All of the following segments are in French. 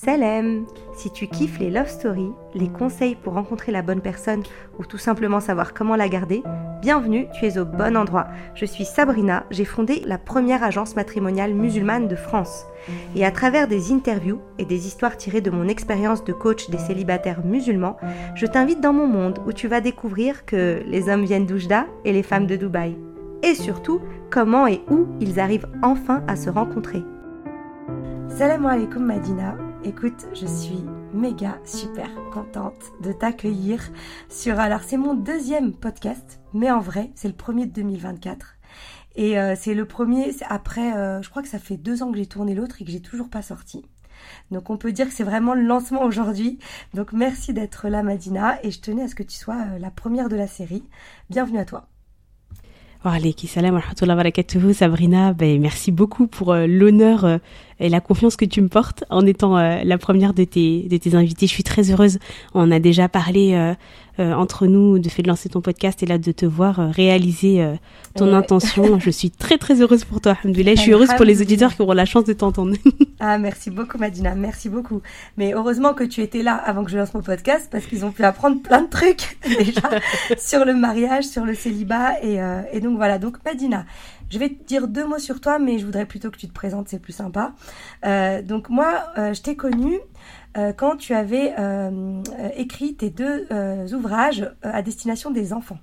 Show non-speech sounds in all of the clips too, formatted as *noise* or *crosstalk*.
Salam Si tu kiffes les love stories, les conseils pour rencontrer la bonne personne ou tout simplement savoir comment la garder, bienvenue, tu es au bon endroit. Je suis Sabrina, j'ai fondé la première agence matrimoniale musulmane de France. Et à travers des interviews et des histoires tirées de mon expérience de coach des célibataires musulmans, je t'invite dans mon monde où tu vas découvrir que les hommes viennent d'Oujda et les femmes de Dubaï. Et surtout, comment et où ils arrivent enfin à se rencontrer. Salam alaikum Madina, Écoute, je suis méga super contente de t'accueillir sur. Alors, c'est mon deuxième podcast, mais en vrai, c'est le premier de 2024. Et euh, c'est le premier après, euh, je crois que ça fait deux ans que j'ai tourné l'autre et que j'ai toujours pas sorti. Donc on peut dire que c'est vraiment le lancement aujourd'hui. Donc merci d'être là Madina et je tenais à ce que tu sois euh, la première de la série. Bienvenue à toi. Salam Sabrina. Ben, merci beaucoup pour l'honneur et la confiance que tu me portes en étant euh, la première de tes, de tes invités. Je suis très heureuse. On a déjà parlé euh, euh, entre nous de fait de lancer ton podcast et là de te voir réaliser ton intention. *laughs* Je suis très très heureuse pour toi, Je suis heureuse pour les auditeurs qui auront la chance de t'entendre. *laughs* ah, merci beaucoup Madina, merci beaucoup. Mais heureusement que tu étais là avant que je lance mon podcast parce qu'ils ont pu apprendre plein de trucs *laughs* déjà sur le mariage, sur le célibat et, et donc voilà. Donc Madina, je vais te dire deux mots sur toi, mais je voudrais plutôt que tu te présentes, c'est plus sympa. Euh, donc moi, euh, je t'ai connue euh, quand tu avais écrit tes deux ouvrages à destination des enfants.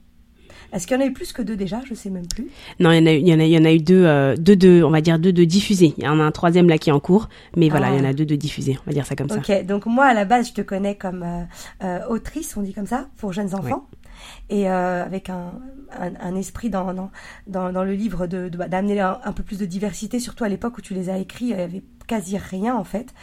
Est-ce qu'il y en a eu plus que deux déjà? Je sais même plus. Non, il y en a, il y en a, il y en a eu deux, deux, deux, on va dire deux de diffusés. Il y en a un troisième là qui est en cours, mais voilà, il y en a ah. deux de diffusés. On va dire ça comme ça. Ok, donc moi à la base, je te connais comme autrice, on dit comme ça, pour jeunes enfants et euh, avec un, esprit dans, le livre de, d'amener un, un, peu plus de diversité, surtout à l'époque où tu les as écrits, quasi rien en fait.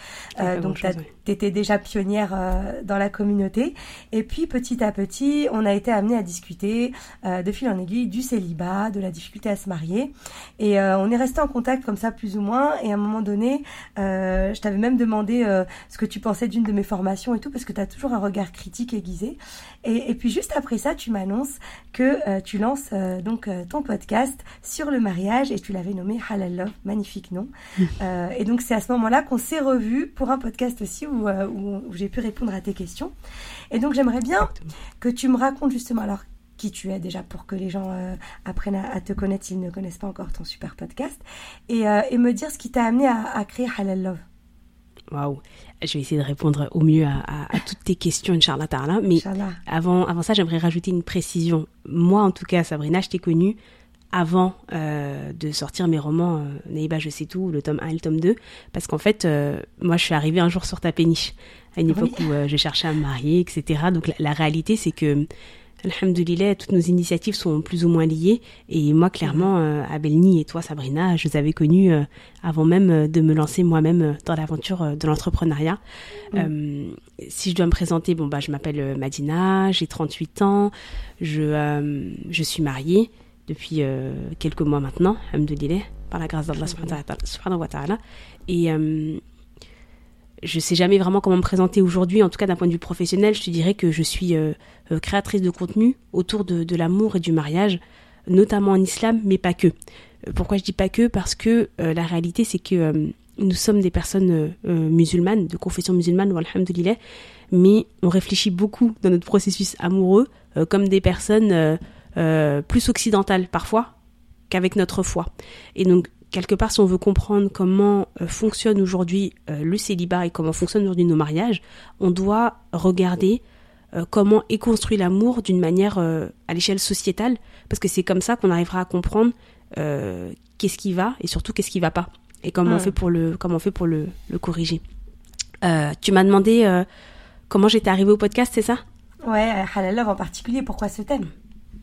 Euh, donc tu étais déjà pionnière euh, dans la communauté. Et puis petit à petit, on a été amené à discuter euh, de fil en aiguille du célibat, de la difficulté à se marier. Et on est resté en contact comme ça plus ou moins. Et à un moment donné, je t'avais même demandé ce que tu pensais d'une de mes formations et tout, parce que tu as toujours un regard critique aiguisé. Et, et, puis juste après ça, tu m'annonces que tu lances donc ton podcast sur le mariage et tu l'avais nommé Halal Love, magnifique nom. *laughs* et donc c'est c'est à ce moment-là qu'on s'est revus pour un podcast aussi où, euh, où, j'ai pu répondre à tes questions. Et donc j'aimerais bien que tu me racontes justement alors qui tu es déjà pour que les gens euh, apprennent à, te connaître s'ils ne connaissent pas encore ton super podcast et, euh, et me dire ce qui t'a amené à, créer Halal Love. Waouh, je vais essayer de répondre au mieux à, toutes tes questions, Inch'Allah Ta'ala. Mais avant, avant ça, j'aimerais rajouter une précision. Moi, en tout cas, Sabrina, je t'ai connue avant euh, de sortir mes romans euh, Naïba je sais tout, le tome 1 et le tome 2, parce qu'en fait, euh, moi je suis arrivée un jour sur ta péniche, à une époque où je cherchais à me marier, etc. Donc la, réalité c'est que, alhamdoulilah, toutes nos initiatives sont plus ou moins liées, et moi clairement. Abelni et toi Sabrina, je vous avais connus avant même de me lancer moi-même dans l'aventure de l'entrepreneuriat. Si je dois me présenter, bon bah je m'appelle Madina, j'ai 38 ans, je, je suis mariée, depuis euh, quelques mois maintenant, par la grâce d'Allah subhanahu wa ta'ala. Et euh, je sais jamais vraiment comment me présenter aujourd'hui, en tout cas d'un point de vue professionnel, je te dirais que je suis euh, créatrice de contenu autour de, l'amour et du mariage, notamment en islam, mais pas que. Pourquoi je dis pas que? Parce que la réalité, c'est que nous sommes des personnes musulmanes, de confession musulmane, alhamdoulilah, mais on réfléchit beaucoup dans notre processus amoureux comme des personnes plus occidentale parfois qu'avec notre foi. Et donc, quelque part, si on veut comprendre comment euh, fonctionne aujourd'hui euh, le célibat et comment fonctionnent aujourd'hui nos mariages, on doit regarder comment est construit l'amour d'une manière à l'échelle sociétale, parce que c'est comme ça qu'on arrivera à comprendre qu'est-ce qui va et surtout qu'est-ce qui va pas, et comment on fait pour le comment on fait pour le, le corriger. tu m'as demandé comment j'étais arrivée au podcast, c'est ça? Ouais, Halal en particulier, pourquoi ce thème?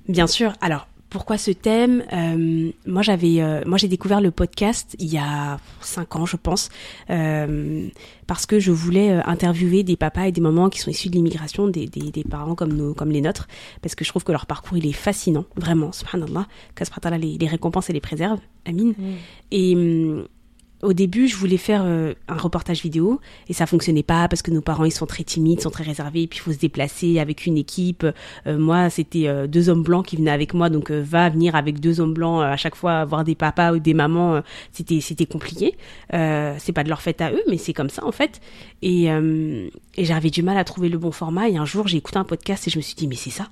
Bien sûr. Alors, pourquoi ce thème? Euh, Moi, j'avais, euh, moi, j'ai découvert le podcast il y a cinq ans, je pense, euh, parce que je voulais interviewer des papas et des mamans qui sont issus de l'immigration, des, des, des, parents comme nous, comme les nôtres, parce que je trouve que leur parcours il est fascinant, vraiment. Subhanallah, qu'Aspratala les, les récompense et les préserve. Amin. Et au début, je voulais faire euh, un reportage vidéo et ça fonctionnait pas parce que nos parents ils sont très timides, sont très réservés, et puis il faut se déplacer avec une équipe. Euh, moi, c'était euh, deux hommes blancs qui venaient avec moi, donc va venir avec deux hommes blancs à chaque fois voir des papas ou des mamans, c'était compliqué. c'est pas de leur fait à eux, mais c'est comme ça en fait. Et, et j'avais du mal à trouver le bon format. Et un jour, j'ai écouté un podcast et je me suis dit mais c'est ça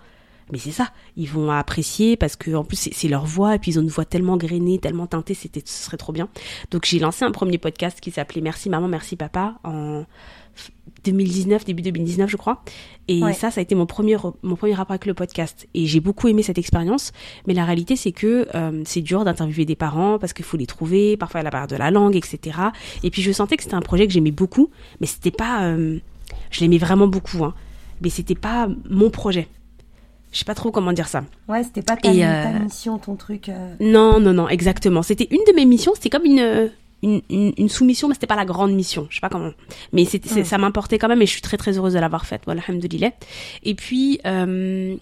mais c'est ça, ils vont apprécier parce que en plus c'est leur voix et puis ils ont une voix tellement grainée, tellement teintée, c'était ce serait trop bien. Donc j'ai lancé un premier podcast qui s'appelait Merci maman, merci papa en 2019, début 2019 je crois. Et ça, ça a été mon premier mon premier rapport avec le podcast. Et j'ai beaucoup aimé cette expérience. Mais la réalité c'est que euh, c'est dur d'interviewer des parents parce qu'il faut les trouver, parfois à la barrière de la langue, etc. Et puis je sentais que c'était un projet que j'aimais beaucoup, mais c'était pas, euh, je l'aimais vraiment beaucoup, hein. Mais c'était pas mon projet je sais pas trop comment dire ça. Ouais, c'était pas ta, euh, mission, ton truc. Euh. Non, non, non, exactement. C'était une de mes missions. C'était comme une, une, une, sous-mission, mais c'était pas la grande mission. Je sais pas comment. Mais c'était, ça m'importait quand même et je suis très très heureuse de l'avoir faite. Voilà, alhamdoulilah. Et puis, euh,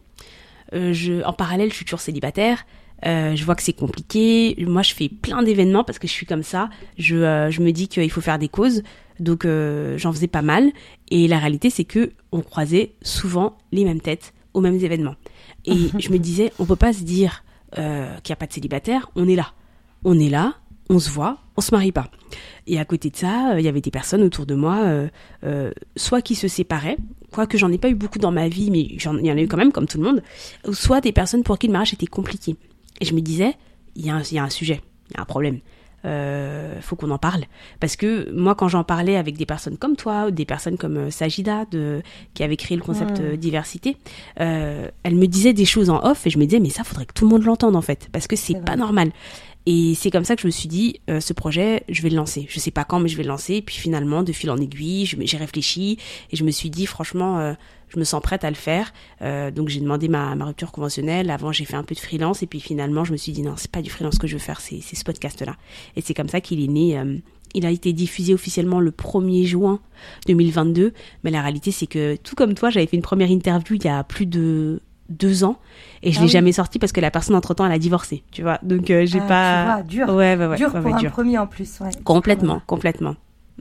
je, en parallèle, je suis toujours célibataire. je vois que c'est compliqué. Moi, je fais plein d'événements parce que je suis comme ça. Je, je me dis qu'il faut faire des causes. Donc, j'en faisais pas mal. Et la réalité, c'est que on croisait souvent les mêmes têtes aux mêmes événements. Et je me disais, on peut pas se dire euh, qu'il n'y a pas de célibataire, on est là. On est là, on se voit, on se marie pas. Et à côté de ça, euh, il y avait des personnes autour de moi, euh, soit qui se séparaient, quoique j'en ai pas eu beaucoup dans ma vie, mais il y en a eu quand même, comme tout le monde, soit des personnes pour qui le mariage était compliqué. Et je me disais, il y, y, a un sujet, il y a un problème euh, faut qu'on en parle. Parce que moi, quand j'en parlais avec des personnes comme toi, ou des personnes comme euh, Sajida, de, qui avait créé le concept euh, diversité, euh, elle me disait des choses en off et je me disais, mais ça, faudrait que tout le monde l'entende en fait, parce que c'est pas normal. Et c'est comme ça que je me suis dit, euh, ce projet, je vais le lancer. Je sais pas quand, mais je vais le lancer. Et puis finalement, de fil en aiguille, j'ai réfléchi et je me suis dit, franchement, euh, je me sens prête à le faire. Euh, donc j'ai demandé ma, ma, rupture conventionnelle. Avant, j'ai fait un peu de freelance. Et puis finalement, je me suis dit, non, c'est pas du freelance que je veux faire, c'est ce podcast-là. Et c'est comme ça qu'il est né. il a été diffusé officiellement le 1er juin 2022. Mais la réalité, c'est que tout comme toi, j'avais fait une première interview il y a plus de deux ans et je ah l'ai jamais sorti parce que la personne entre temps elle a divorcé tu vois. Donc euh, j'ai ah, pas dur. Ouais, ouais, ouais, dur pour un premier en plus complètement complètement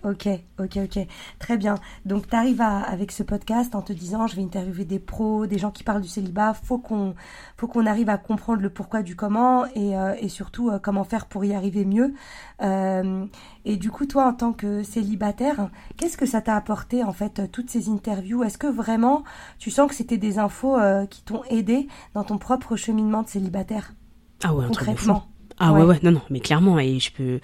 Ok, ok, ok. Très bien. Donc, tu arrives avec ce podcast en te disant, je vais interviewer des pros, des gens qui parlent du célibat. Faut qu'on, faut qu'on arrive à comprendre le pourquoi du comment et, euh, et surtout euh, comment faire pour y arriver mieux. Euh, et du coup, toi, en tant que célibataire, qu'est-ce que ça t'a apporté en fait toutes ces interviews? Est-ce que vraiment tu sens que c'était des infos qui t'ont aidé dans ton propre cheminement de célibataire? Ah ouais, concrètement. Ah ouais, ouais, non, non, mais clairement, et je peux.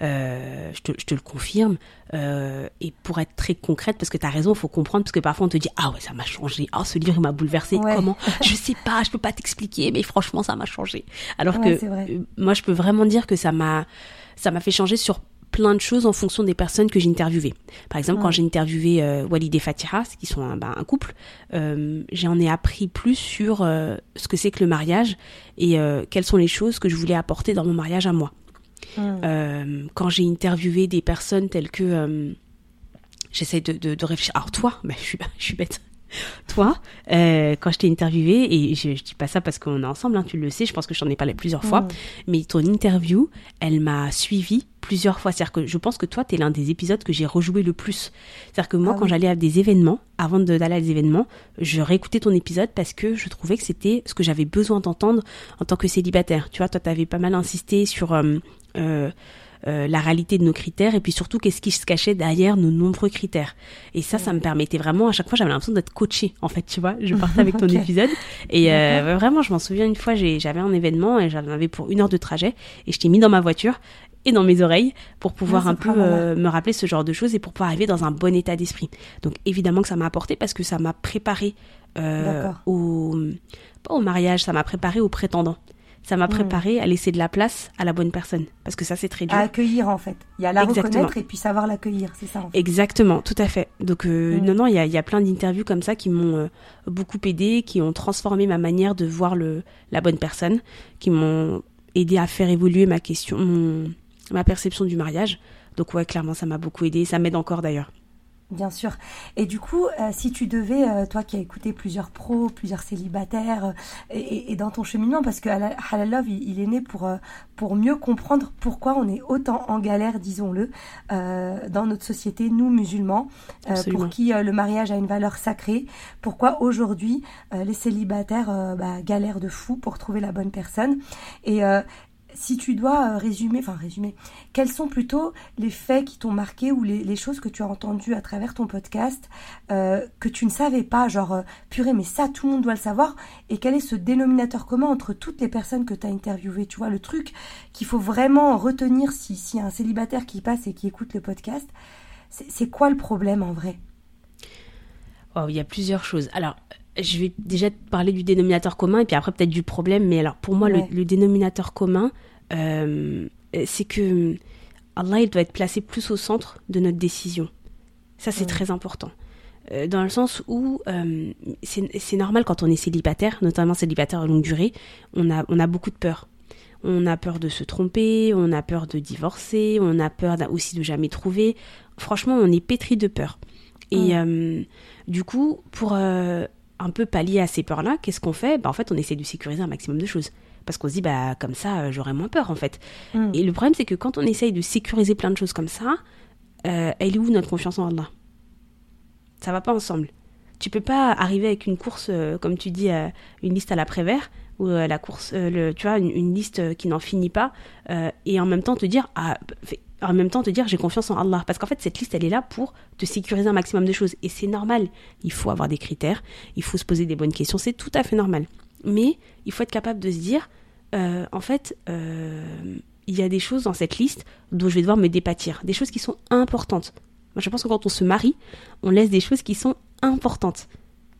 Euh, je, te, je, te, le confirme. Euh, et pour être très concrète, parce que tu as raison, il faut comprendre, parce que parfois on te dit Ah ouais, ça m'a changé. Ah, ce livre m'a bouleversé. Comment? *laughs* Je sais pas, je peux pas t'expliquer, mais franchement, ça m'a changé. Alors que euh, moi, je peux vraiment dire que ça m'a fait changer sur plein de choses en fonction des personnes que j'ai interviewées. Par exemple, quand j'ai interviewé euh, Walid et Fatiha, qui sont un, bah, un couple, euh, j'en ai appris plus sur euh, ce que c'est que le mariage et quelles sont les choses que je voulais apporter dans mon mariage à moi. Hmm. Euh, quand j'ai interviewé des personnes telles que euh, j'essaie de, de, de, réfléchir. Alors toi, *laughs* bah, je suis je suis bête. Toi, euh, quand je t'ai interviewé, et je, je, dis pas ça parce qu'on est ensemble, hein, tu le sais, je pense que je t'en ai parlé plusieurs fois, hmm. mais ton interview, elle m'a suivi plusieurs fois. C'est-à-dire que je pense que toi, tu es l'un des épisodes que j'ai rejoué le plus. C'est-à-dire que moi, ah quand j'allais à des événements, avant d'aller à des événements, je réécoutais ton épisode parce que je trouvais que c'était ce que j'avais besoin d'entendre en tant que célibataire. Tu vois, toi, tu avais pas mal insisté sur... Euh, euh, euh, la réalité de nos critères et puis surtout qu'est-ce qui se cachait derrière nos nombreux critères. Et ça, ça me permettait vraiment, à chaque fois, j'avais l'impression d'être coachée, en fait, tu vois. Je partais avec ton *laughs* épisode et euh, vraiment, je m'en souviens une fois, j'avais un événement et j'en avais pour une heure de trajet et je t'ai mis dans ma voiture et dans mes oreilles pour pouvoir un peu euh, me rappeler ce genre de choses et pour pouvoir arriver dans un bon état d'esprit. Donc évidemment que ça m'a apporté parce que ça m'a préparé au pas au mariage, ça m'a préparé au prétendant ça m'a préparé à laisser de la place à la bonne personne. Parce que ça, c'est très dur. À accueillir, en fait. Il y a la reconnaître et puis savoir l'accueillir, c'est ça. Exactement, tout à fait. Donc, euh, non, non, il y a, y a, plein d'interviews comme ça qui m'ont euh, beaucoup aidé, qui ont transformé ma manière de voir le, la bonne personne, qui m'ont aidé à faire évoluer ma question, ma perception du mariage. Donc, ouais, clairement, ça m'a beaucoup aidé. Ça m'aide encore d'ailleurs. Bien sûr. Et du coup, euh, si tu devais, euh, toi qui as écouté plusieurs pros, plusieurs célibataires, euh, et, et, dans ton cheminement, parce que Halal Love, il, est né pour, pour mieux comprendre pourquoi on est autant en galère, disons-le, dans notre société, nous musulmans, pour qui le mariage a une valeur sacrée, pourquoi aujourd'hui les célibataires bah, galèrent de fou pour trouver la bonne personne. Et, si tu dois euh, résumer, enfin résumer, quels sont plutôt les faits qui t'ont marqué ou les, choses que tu as entendues à travers ton podcast euh, que tu ne savais pas, genre euh, purée, mais ça tout le monde doit le savoir, et quel est ce dénominateur commun entre toutes les personnes que tu as interviewées, tu vois, le truc qu'il faut vraiment retenir si, si un célibataire qui passe et qui écoute le podcast, c'est quoi le problème en vrai? Oh, Il y a plusieurs choses. Alors, je vais déjà te parler du dénominateur commun et puis après peut-être du problème. Mais alors pour moi, le, dénominateur commun, euh, c'est que Allah il doit être placé plus au centre de notre décision. Ça c'est très important. Euh, dans le sens où euh, c'est normal quand on est célibataire, notamment célibataire à longue durée, on a, on a beaucoup de peur. On a peur de se tromper, on a peur de divorcer, on a peur aussi de jamais trouver. Franchement, on est pétri de peur. Et du coup, pour un peu pallier à ces peurs-là, qu'est-ce qu'on fait? Bah, En fait, on essaie de sécuriser un maximum de choses. Parce qu'on se dit, bah, comme ça, euh, j'aurai moins peur, en fait. Mm. Et le problème, c'est que quand on essaye de sécuriser plein de choses comme ça, euh, elle est où notre confiance en Allah Ça va pas ensemble. Tu peux pas arriver avec une course, euh, comme tu dis, une liste à l'après-vert, ou la course, le, tu vois, une, liste qui n'en finit pas, et en même temps te dire, ah, en même temps te dire j'ai confiance en Allah. Parce qu'en fait, cette liste, elle est là pour te sécuriser un maximum de choses. Et c'est normal. Il faut avoir des critères, il faut se poser des bonnes questions, c'est tout à fait normal. Mais il faut être capable de se dire, euh, en fait, euh, il y a des choses dans cette liste dont je vais devoir me dépâtir. Des choses qui sont importantes. Moi, je pense que quand on se marie, on laisse des choses qui sont importantes.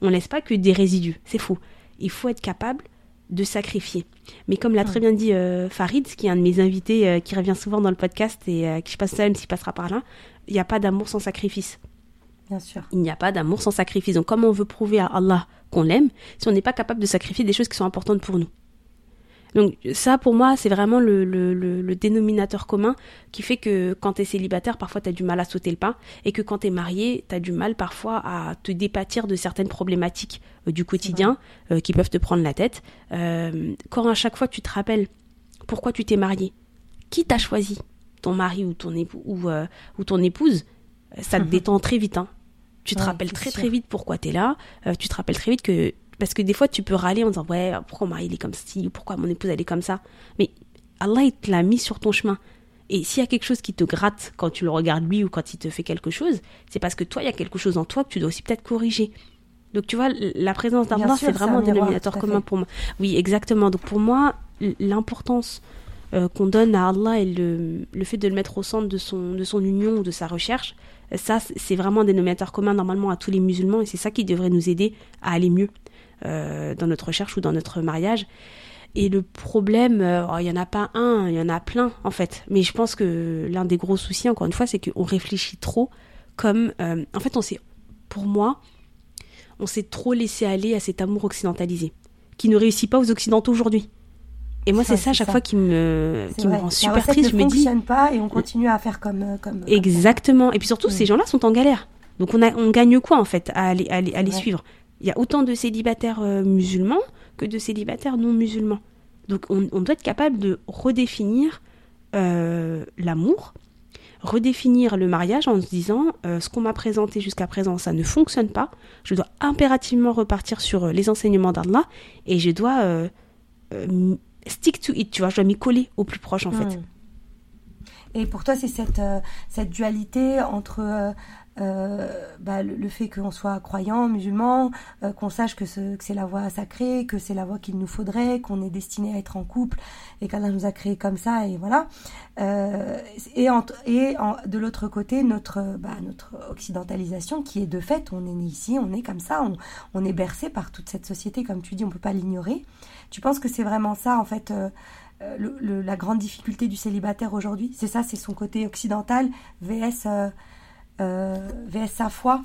On laisse pas que des résidus. C'est faux. Il faut être capable de sacrifier. Mais comme l'a très bien dit euh, Farid, qui est un de mes invités euh, qui revient souvent dans le podcast et euh, qui je passe ça même s'il passera par là, il n'y a pas d'amour sans sacrifice. Bien sûr. Il n'y a pas d'amour sans sacrifice. Donc comment on veut prouver à Allah qu'on l'aime si on n'est pas capable de sacrifier des choses qui sont importantes pour nous? Donc ça, pour moi, c'est vraiment le, le, le, dénominateur commun qui fait que quand tu es célibataire, parfois tu as du mal à sauter le pas, et que quand tu es marié, tu as du mal parfois à te dépâtir de certaines problématiques euh, du quotidien euh, qui peuvent te prendre la tête. Euh, quand à chaque fois tu te rappelles pourquoi tu t'es marié, qui t'a choisi, ton mari ou ton, époux, ou, ou ton épouse, ça te *laughs* détend très vite. Hein. Tu te rappelles très très vite pourquoi tu es là, tu te rappelles très vite que parce que des fois, tu peux râler en disant Ouais, pourquoi mon mari il est comme ci, ou pourquoi mon épouse elle est comme ça. Mais Allah, il te l'a mis sur ton chemin. Et s'il y a quelque chose qui te gratte quand tu le regardes lui ou quand il te fait quelque chose, c'est parce que toi, il y a quelque chose en toi que tu dois aussi peut-être corriger. Donc tu vois, la présence d'Allah, c'est vraiment un, dénominateur commun pour moi. Oui, exactement. Donc pour moi, l'importance euh, qu'on donne à Allah et le, le, fait de le mettre au centre de son, de son union ou de sa recherche, ça, c'est vraiment un dénominateur commun normalement à tous les musulmans et c'est ça qui devrait nous aider à aller mieux. Euh, dans notre recherche ou dans notre mariage. Et le problème, euh, oh, il n'y en a pas un, il y en a plein en fait. Mais je pense que l'un des gros soucis, encore une fois, c'est qu'on réfléchit trop comme... Euh, en fait, on s'est, pour moi, on s'est trop laissé aller à cet amour occidentalisé, qui ne réussit pas aux Occidentaux aujourd'hui. Et moi, c'est ça à chaque fois qui me, qui me rend super triste. je me dis. pas et on continue à faire comme. comme Exactement. Et puis surtout, ces gens-là sont en galère. Donc on, a, on gagne quoi en fait à aller, à les suivre? Il y a autant de célibataires euh, musulmans que de célibataires non musulmans. Donc on, doit être capable de redéfinir euh, l'amour, redéfinir le mariage en se disant euh, ce qu'on m'a présenté jusqu'à présent, ça ne fonctionne pas. Je dois impérativement repartir sur les enseignements d'Allah et je dois stick to it, tu vois, je dois m'y coller au plus proche en fait. Hmm. Et pour toi, c'est cette, dualité entre bah, le, fait qu'on soit croyant, musulman, euh, qu'on sache que, c'est la voie sacrée, que c'est la voie qu'il nous faudrait, qu'on est destiné à être en couple et qu'Allah nous a créé comme ça et voilà. Euh, et et de l'autre côté, notre, bah, notre occidentalisation qui est de fait, on est né ici, on est comme ça, on, on est bercé par toute cette société, comme tu dis, on peut pas l'ignorer. Tu penses que c'est vraiment ça en fait le, la grande difficulté du célibataire aujourd'hui? C'est ça, c'est son côté occidental vs euh, VS sa foi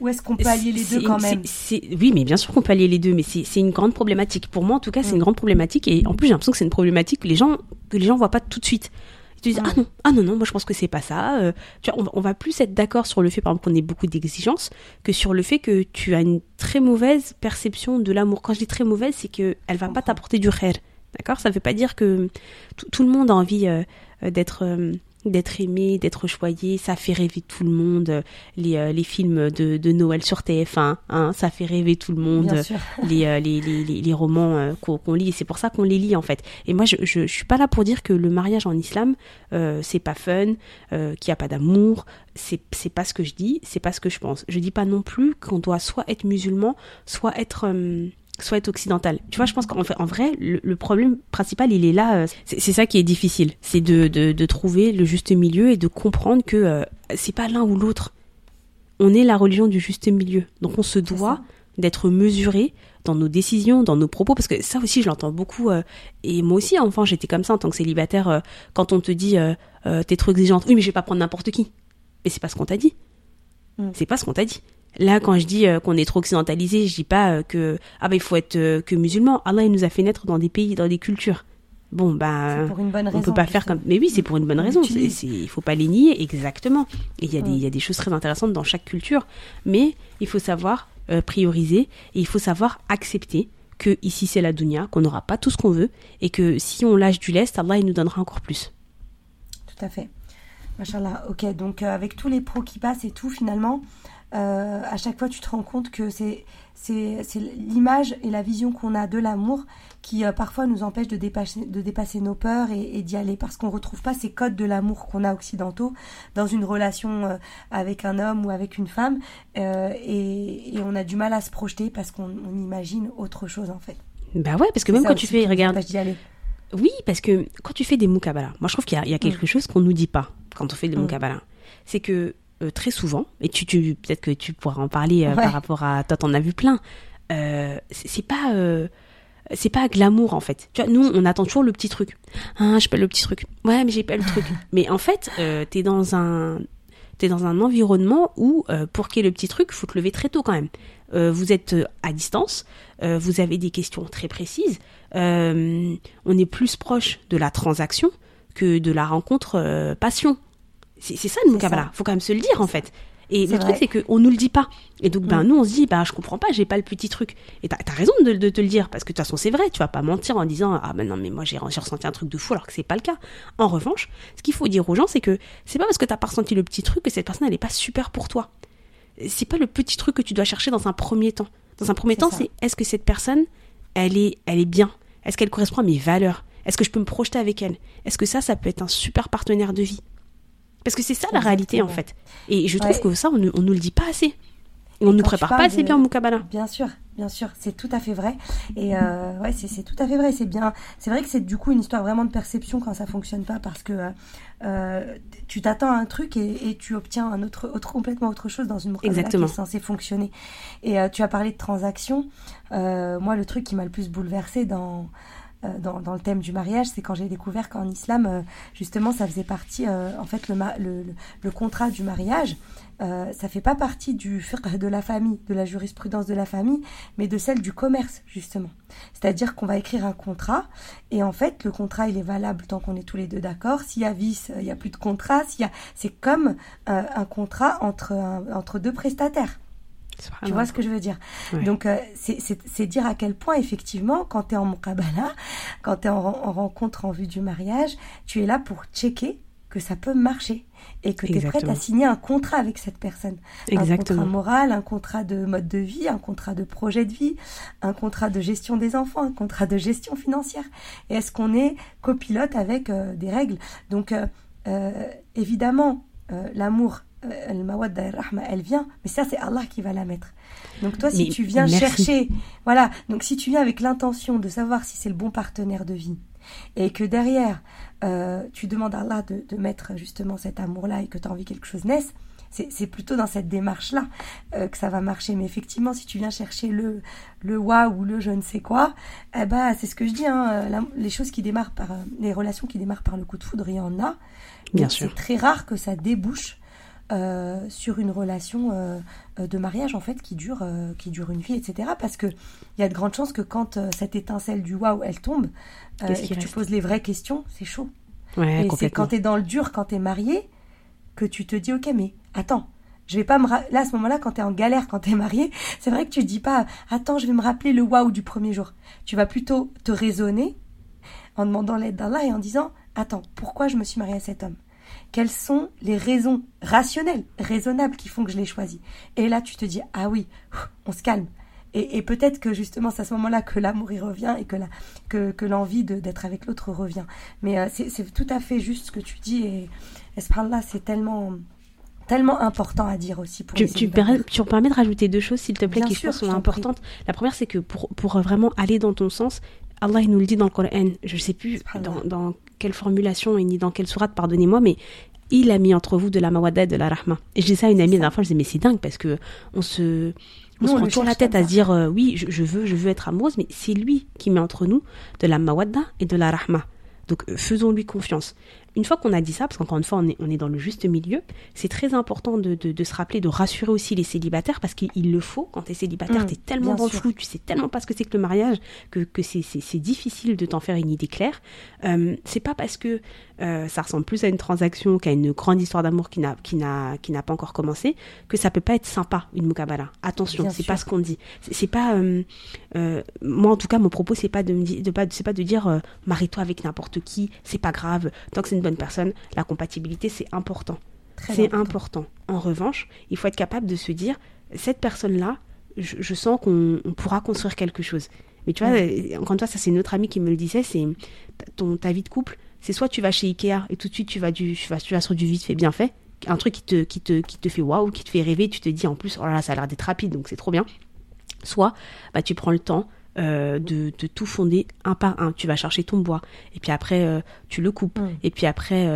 ou est-ce qu'on peut allier les deux quand même? Oui, mais bien sûr qu'on peut allier les deux, mais c'est une grande problématique. Pour moi, en tout cas, c'est une mm. grande problématique. Et en plus, j'ai l'impression que c'est une problématique que les gens que les gens voient pas tout de suite. Ils te disent ah non, ah non non, moi je pense que c'est pas ça. Euh, tu vois, on, va plus être d'accord sur le fait par exemple qu'on ait beaucoup d'exigences que sur le fait que tu as une très mauvaise perception de l'amour. Quand je dis très mauvaise, c'est que elle va pas t'apporter du khair. D'accord? Ça veut pas dire que tout le monde a envie euh, d'être d'être aimé, d'être choyé, ça fait rêver tout le monde. Les, euh, les films de, de, Noël sur TF1, hein, ça fait rêver tout le monde. *laughs* Les, euh, les, les, les, romans euh, qu'on lit, c'est pour ça qu'on les lit en fait. Et moi, je, je, je, suis pas là pour dire que le mariage en islam, c'est pas fun, qu'il n'y a pas d'amour. C'est, c'est pas ce que je dis, c'est pas ce que je pense. Je dis pas non plus qu'on doit soit être musulman, soit être soit être occidental. Tu vois, je pense qu'en fait, en vrai, le, problème principal, il est là. Euh, c'est ça qui est difficile, c'est de, de, trouver le juste milieu et de comprendre que euh, c'est pas l'un ou l'autre. On est la religion du juste milieu, donc on se doit d'être mesuré dans nos décisions, dans nos propos, parce que ça aussi, je l'entends beaucoup. Euh, et moi aussi, enfant, j'étais comme ça en tant que célibataire. quand on te dit, t'es trop exigeante, oui, mais je vais pas prendre n'importe qui. Mais c'est pas ce qu'on t'a dit. Mm. C'est pas ce qu'on t'a dit. Là, quand je dis euh, qu'on est trop occidentalisé, je dis pas euh, que ah bah il faut être euh, que musulman. Allah il nous a fait naître dans des pays, dans des cultures. Bon bah on peut pas faire comme. Mais oui, c'est pour une bonne raison. Il faut pas les nier exactement. Et il y a des il choses très intéressantes dans chaque culture, mais il faut savoir prioriser et il faut savoir accepter que ici c'est la dunya, qu'on n'aura pas tout ce qu'on veut et que si on lâche du lest, Allah il nous donnera encore plus. Tout à fait. Machallah. Ok, donc avec tous les pros qui passent et tout finalement. Euh, à chaque fois tu te rends compte que c'est l'image et la vision qu'on a de l'amour qui euh, parfois nous empêche de dépasser, de dépasser nos peurs et, d'y aller parce qu'on ne retrouve pas ces codes de l'amour qu'on a occidentaux dans une relation euh, avec un homme ou avec une femme et, on a du mal à se projeter parce qu'on imagine autre chose en fait. Bah ouais, parce que même quand tu fais, regarde. Oui, parce que quand tu fais des moukabala, moi je trouve qu'il y, a quelque mm. chose qu'on nous dit pas quand on fait des mm. moukabala. C'est que euh, très souvent, et tu, tu peut-être que tu pourras en parler euh, par rapport à toi, t'en as vu plein. Euh, c'est pas c'est pas glamour en fait. Tu vois, nous on attend toujours le petit truc. Ah, j'ai pas le petit truc. Ouais, mais j'ai pas le truc. *laughs* mais en fait, t'es dans un t'es dans un environnement où pour qu'il y ait le petit truc, faut te lever très tôt quand même. vous êtes à distance, vous avez des questions très précises. on est plus proche de la transaction que de la rencontre passion. C'est ça le Mukabala. Faut quand même se le dire en fait. Et le truc, c'est qu'on nous le dit pas. Et donc, ben, mm. nous, on se dit, ben, je comprends pas, j'ai pas le petit truc. Et t'as as raison de, te le dire, parce que de toute façon, c'est vrai, tu vas pas mentir en disant, ah ben non, mais moi, j'ai ressenti un truc de fou, alors que c'est pas le cas. En revanche, ce qu'il faut dire aux gens, c'est que c'est pas parce que t'as pas ressenti le petit truc que cette personne, elle est pas super pour toi. C'est pas le petit truc que tu dois chercher dans un premier temps. Dans un premier temps, c'est est-ce que cette personne, elle est, elle est bien? Est-ce qu'elle correspond à mes valeurs? Est-ce que je peux me projeter avec elle? Est-ce que ça, ça peut être un super partenaire de vie? Parce que c'est ça la réalité en fait. Et je trouve que ça, on ne nous le dit pas assez. On ne nous prépare pas assez bien au Moukabala. Bien sûr, bien sûr, c'est tout à fait vrai. Et euh, ouais, c'est tout à fait vrai. C'est bien. C'est vrai que c'est du coup une histoire vraiment de perception quand ça fonctionne pas, parce que euh, tu t'attends à un truc et, tu obtiens un autre, autre, complètement autre chose dans une Moukabala qui est censée fonctionner. Et euh, tu as parlé de transactions. moi, le truc qui m'a le plus bouleversé dans euh, dans, dans, le thème du mariage, c'est quand j'ai découvert qu'en islam, euh, justement, ça faisait partie, euh, en fait, le, contrat du mariage, ça fait pas partie de la famille, de la jurisprudence de la famille, mais de celle du commerce, justement. C'est-à-dire qu'on va écrire un contrat, et en fait, le contrat, il est valable tant qu'on est tous les deux d'accord. S'il y a vice, il n'y a plus de contrat. S'il y a, c'est comme un contrat entre deux prestataires. Tu vois ce que je veux dire? Donc, euh, c'est dire à quel point, effectivement, quand tu es en muqabala, quand tu es en, rencontre en vue du mariage, tu es là pour checker que ça peut marcher et que tu es prête à signer un contrat avec cette personne. Exactement. Un contrat moral, un contrat de mode de vie, un contrat de projet de vie, un contrat de gestion des enfants, un contrat de gestion financière. Et est-ce qu'on est copilote avec euh, des règles? Donc, euh, évidemment, l'amour euh, elle vient, mais ça c'est Allah qui va la mettre. Donc toi, si tu viens chercher, voilà, donc si tu viens avec l'intention de savoir si c'est le bon partenaire de vie, et que derrière, euh, tu demandes à Allah de, mettre justement cet amour-là et que tu as envie que quelque chose naisse, c'est plutôt dans cette démarche-là euh, que ça va marcher. Mais effectivement, si tu viens chercher le, le waouh ou le je ne sais quoi, eh ben, c'est ce que je dis, hein, les choses qui démarrent par, les relations qui démarrent par le coup de foudre, il y en a. Bien sûr. C'est très rare que ça débouche euh, sur une relation euh, de mariage en fait qui dure euh, qui dure une vie etc parce que il y a de grandes chances que quand cette étincelle du waouh elle tombe et que tu poses les vraies questions c'est chaud. Et c'est quand tu es dans le dur, quand tu es marié, que tu te dis, ok, mais attends, je vais pas me là à ce moment-là quand tu es en galère quand tu es marié, *laughs* c'est vrai que tu dis pas attends, je vais me rappeler le waouh du premier jour. Tu vas plutôt te raisonner en demandant l'aide d'Allah et en disant attends, pourquoi je me suis mariée à cet homme? Quelles sont les raisons rationnelles, raisonnables qui font que je l'ai choisi? Et là, tu te dis ah oui, on se calme. Et, peut-être que justement, c'est à ce moment-là que l'amour y revient et que la, que, que l'envie d'être avec l'autre revient. Mais euh, c'est tout à fait juste ce que tu dis et, et là c'est tellement tellement important à dire aussi pour tu, tu, permets, tu permets de rajouter deux choses, s'il te plaît, qui je sont importantes. La première, c'est que pour, pour vraiment aller dans ton sens, Allah il nous le dit dans le Coran, je ne sais plus dans, dans, quelle formulation et ni dans quelle sourate, pardonnez-moi, mais il a mis entre vous de la mawadda et de la rahma. Et je disais ça à une amie la dernière fois, je disais, mais c'est dingue parce que on se, on se prend toujours la tête à se dire, euh, oui, je, je, veux, je veux être amoureuse, mais c'est lui qui met entre nous de la mawadda et de la rahma. Donc euh, faisons-lui confiance. Une fois qu'on a dit ça, parce qu'encore une fois, on est, on est dans le juste milieu, c'est très important de, de, se rappeler, de rassurer aussi les célibataires, parce qu'il le faut. Quand tu es célibataire, mmh, tu es tellement dans le flou, tu sais tellement pas ce que c'est que le mariage, que, que c'est difficile de t'en faire une idée claire. Euh, c'est pas parce que euh, ça ressemble plus à une transaction qu'à une grande histoire d'amour qui n'a qui n'a qui n'a pas encore commencé que ça peut pas être sympa une mukabala. Attention, c'est pas ce qu'on dit. C'est pas euh, euh, moi en tout cas mon propos c'est pas de me dire de pas c'est pas de dire marie-toi avec n'importe qui, c'est pas grave tant que c'est une bonne personne, la compatibilité c'est important. C'est important. En revanche, il faut être capable de se dire cette personne là, je, sens qu'on pourra construire quelque chose. Mais tu vois, encore une fois, ça c'est notre ami qui me le disait, c'est ton ta vie de couple c'est soit tu vas chez Ikea et tout de suite tu vas, du, tu vas, tu vas sur du vite fait bien fait, un truc qui te, qui te, qui te fait waouh, qui te fait rêver, tu te dis en plus, oh là là, ça a l'air d'être rapide, donc c'est trop bien. Soit bah, tu prends le temps euh, de, de, tout fonder un par un. Tu vas chercher ton bois, et puis après euh, tu le coupes, et puis après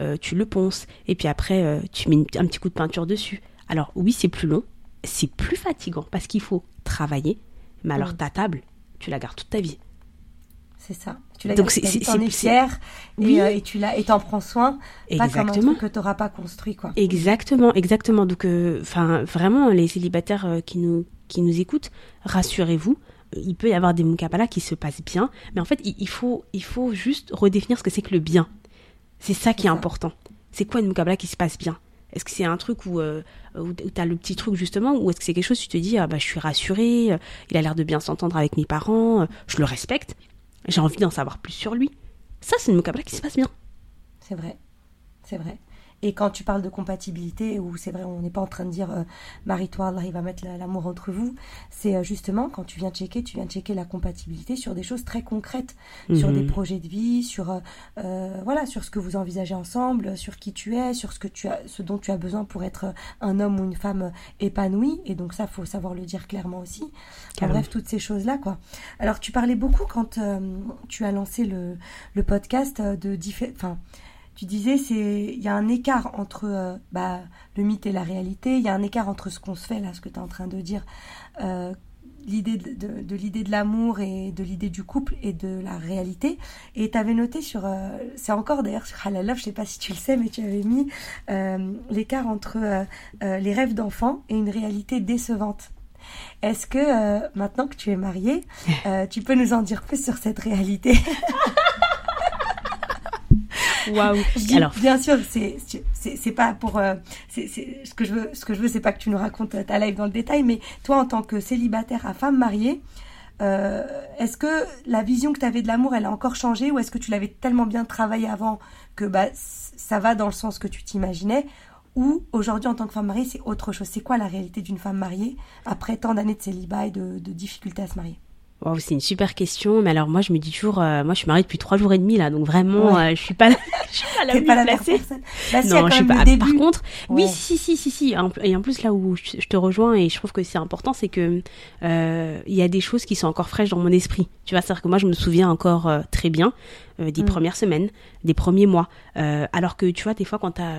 euh, tu le ponces, et puis après tu mets un petit coup de peinture dessus. Alors oui, c'est plus long, c'est plus fatigant parce qu'il faut travailler, mais alors ta table, tu la gardes toute ta vie. C'est ça. Tu l'as Donc c'est es fier et, euh, et, tu l'as et t'en prends soin. Exactement. Pas comme un truc que t'auras pas construit quoi. Exactement, exactement. Donc euh, enfin vraiment les célibataires euh, qui nous qui nous écoutent, rassurez-vous. Il peut y avoir des mukabala qui se passent bien, mais en fait, il, faut, il faut juste redéfinir ce que c'est que le bien. C'est ça qui est, important. C'est quoi une mukabala qui se passe bien? Est-ce que c'est un truc où, où tu as le petit truc justement, ou est-ce que c'est quelque chose où tu te dis, ah, bah, je suis rassurée, il a l'air de bien s'entendre avec mes parents, je le respecte, j'ai envie d'en savoir plus sur lui. Ça, c'est une mukabala qui se passe bien. C'est vrai. C'est vrai. Et quand tu parles de compatibilité, où c'est vrai, on n'est pas en train de dire euh, marie-toi, Allah il va mettre l'amour entre vous, c'est euh, justement quand tu viens checker, tu viens checker la compatibilité sur des choses très concrètes, sur des mhm. projets de vie, sur euh, euh, voilà, sur ce que vous envisagez ensemble, sur qui tu es, sur ce que tu as, ce dont tu as besoin pour être un homme ou une femme épanoui. Et donc ça, faut savoir le dire clairement aussi. bref, toutes ces choses là, quoi. Alors tu parlais beaucoup quand tu as lancé le, le podcast de enfin tu disais c'est il y a un écart entre euh, bah, le mythe et la réalité, il y a un écart entre ce qu'on se fait là, ce que tu es en train de dire, euh, l'idée de, l'idée de l'amour et de l'idée du couple et de la réalité. Et tu avais noté sur, euh, c'est encore d'ailleurs sur Halalove, je sais pas si tu le sais, mais tu avais mis l'écart entre les rêves d'enfant et une réalité décevante. Est-ce que maintenant que tu es mariée, *laughs* tu peux nous en dire plus sur cette réalité? *laughs* Waouh. Alors, bien sûr, c'est c'est pas pour euh, c'est ce que je veux ce que je veux c'est pas que tu nous racontes ta live dans le détail, mais toi en tant que célibataire à femme mariée, euh, est-ce que la vision que tu avais de l'amour, elle a encore changé ou est-ce que tu l'avais tellement bien travaillé avant que bah ça va dans le sens que tu t'imaginais ou aujourd'hui en tant que femme mariée c'est autre chose? C'est quoi la réalité d'une femme mariée après tant d'années de célibat et de, de difficultés à se marier? C'est une super question, mais alors moi je me dis toujours, euh, moi je suis mariée depuis trois jours et demi là, donc vraiment euh, je suis pas, *laughs* je suis pas la mieux pas placée. Bah, non, je suis pas. Par contre, oui, si, si, si, si. Et en plus là où je te rejoins et je trouve que c'est important, c'est que euh, il y a des choses qui sont encore fraîches dans mon esprit. Tu vois, c'est-à-dire que moi je me souviens encore très bien des mm. premières semaines, des premiers mois, alors que tu vois des fois quand t'as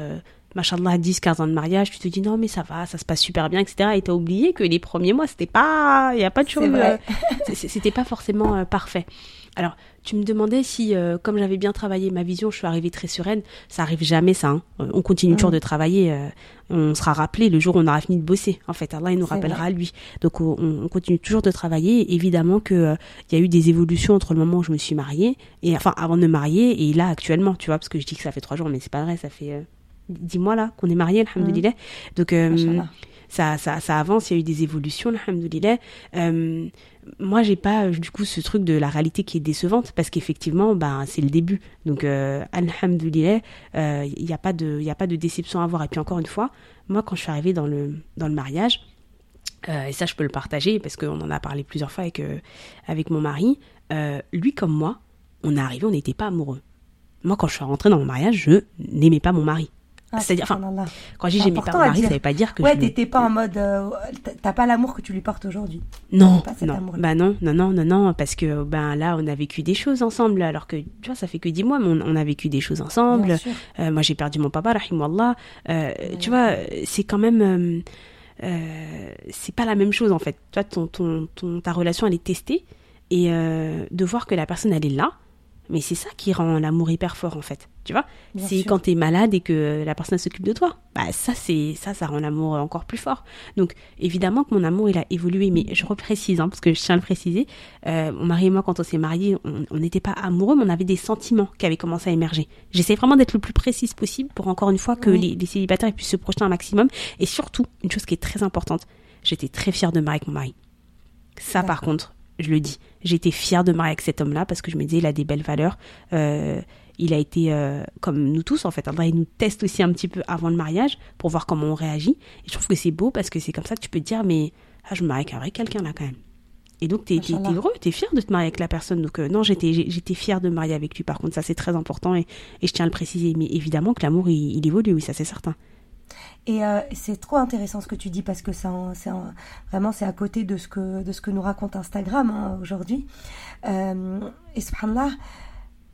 machallah, 10, 15 ans de mariage, tu te dis non, mais ça va, ça se passe super bien, etc. Et t'as oublié que les premiers mois, c'était pas, il y a pas de chose, euh, c'était pas forcément euh, parfait. Alors, tu me demandais si, euh, comme j'avais bien travaillé ma vision, je suis arrivée très sereine. Ça arrive jamais, ça. Hein. On continue toujours de travailler. on sera rappelé le jour où on aura fini de bosser. En fait, Allah, il nous rappellera à lui. Donc, on, continue toujours de travailler. Évidemment que il y a eu des évolutions entre le moment où je me suis mariée et, enfin, avant de me marier et là, actuellement, tu vois, parce que je dis que ça fait trois jours, mais c'est pas vrai, ça fait dis-moi là qu'on est mariés, alhamdoulilah. Mm. Donc euh, ça, ça, ça avance, il y a eu des évolutions, alhamdoulilah. Euh, moi, j'ai pas du coup ce truc de la réalité qui est décevante parce qu'effectivement, ben c'est le début. Donc euh, alhamdoulilah, il euh, n'y a pas de, il a pas de déception à avoir. Et puis encore une fois, moi quand je suis arrivée dans le dans le mariage. et ça, je peux le partager parce qu'on en a parlé plusieurs fois avec, avec mon mari. lui comme moi, on est arrivé, on n'était pas amoureux. Moi, quand je suis rentrée dans mon mariage, je n'aimais pas mon mari. Ah, C'est-à-dire, enfin, quand je dis j'aimais pas mon mari, ça veut pas dire que. Ouais, t'étais pas en mode. Euh, t'as pas l'amour que tu lui portes aujourd'hui. Non, non. Bah non, non, non, non, non, parce que ben là, on a vécu des choses ensemble, alors que tu vois, ça fait que dix mois, mais on, a vécu des choses ensemble. Euh, moi, j'ai perdu mon papa, rahimullah. Euh, Tu vois, c'est quand même. Euh, euh, c'est pas la même chose en fait. Tu vois, ton, ton, ton, ta relation, elle est testée et de voir que la personne, elle est là mais c'est ça qui rend l'amour hyper fort en fait. Tu vois C'est quand tu es malade et que la personne s'occupe de toi. Bah ça c'est ça ça rend l'amour encore plus fort. Donc évidemment que mon amour il a évolué mais je reprécise hein, parce que je tiens à le préciser. Euh, mon mari et moi quand on s'est mariés, on n'était pas amoureux mais on avait des sentiments qui avaient commencé à émerger. J'essaie vraiment d'être le plus précise possible pour encore une fois que les, célibataires puissent se projeter un maximum et surtout une chose qui est très importante, j'étais très fière de me marier avec mon mari. Ça par contre, je le dis. J'étais fière de marier avec cet homme-là parce que je me disais, il a des belles valeurs. Euh, il a été euh, comme nous tous en fait. Il nous teste aussi un petit peu avant le mariage pour voir comment on réagit. Et je trouve que c'est beau parce que c'est comme ça que tu peux te dire, mais ah, je me marie avec quelqu'un là quand même. Et donc, t'es, es, heureux, t'es fier de te marier avec la personne. Donc, euh, non, j'étais, j'étais fière de me marier avec lui. Par contre, ça, c'est très important et, et, je tiens à le préciser. Mais évidemment que l'amour, il, il évolue, oui, ça, c'est certain. Et euh, c'est trop intéressant ce que tu dis parce que c'est vraiment c'est à côté de ce que de ce que nous raconte Instagram hein, aujourd'hui. Euh, et subhanallah,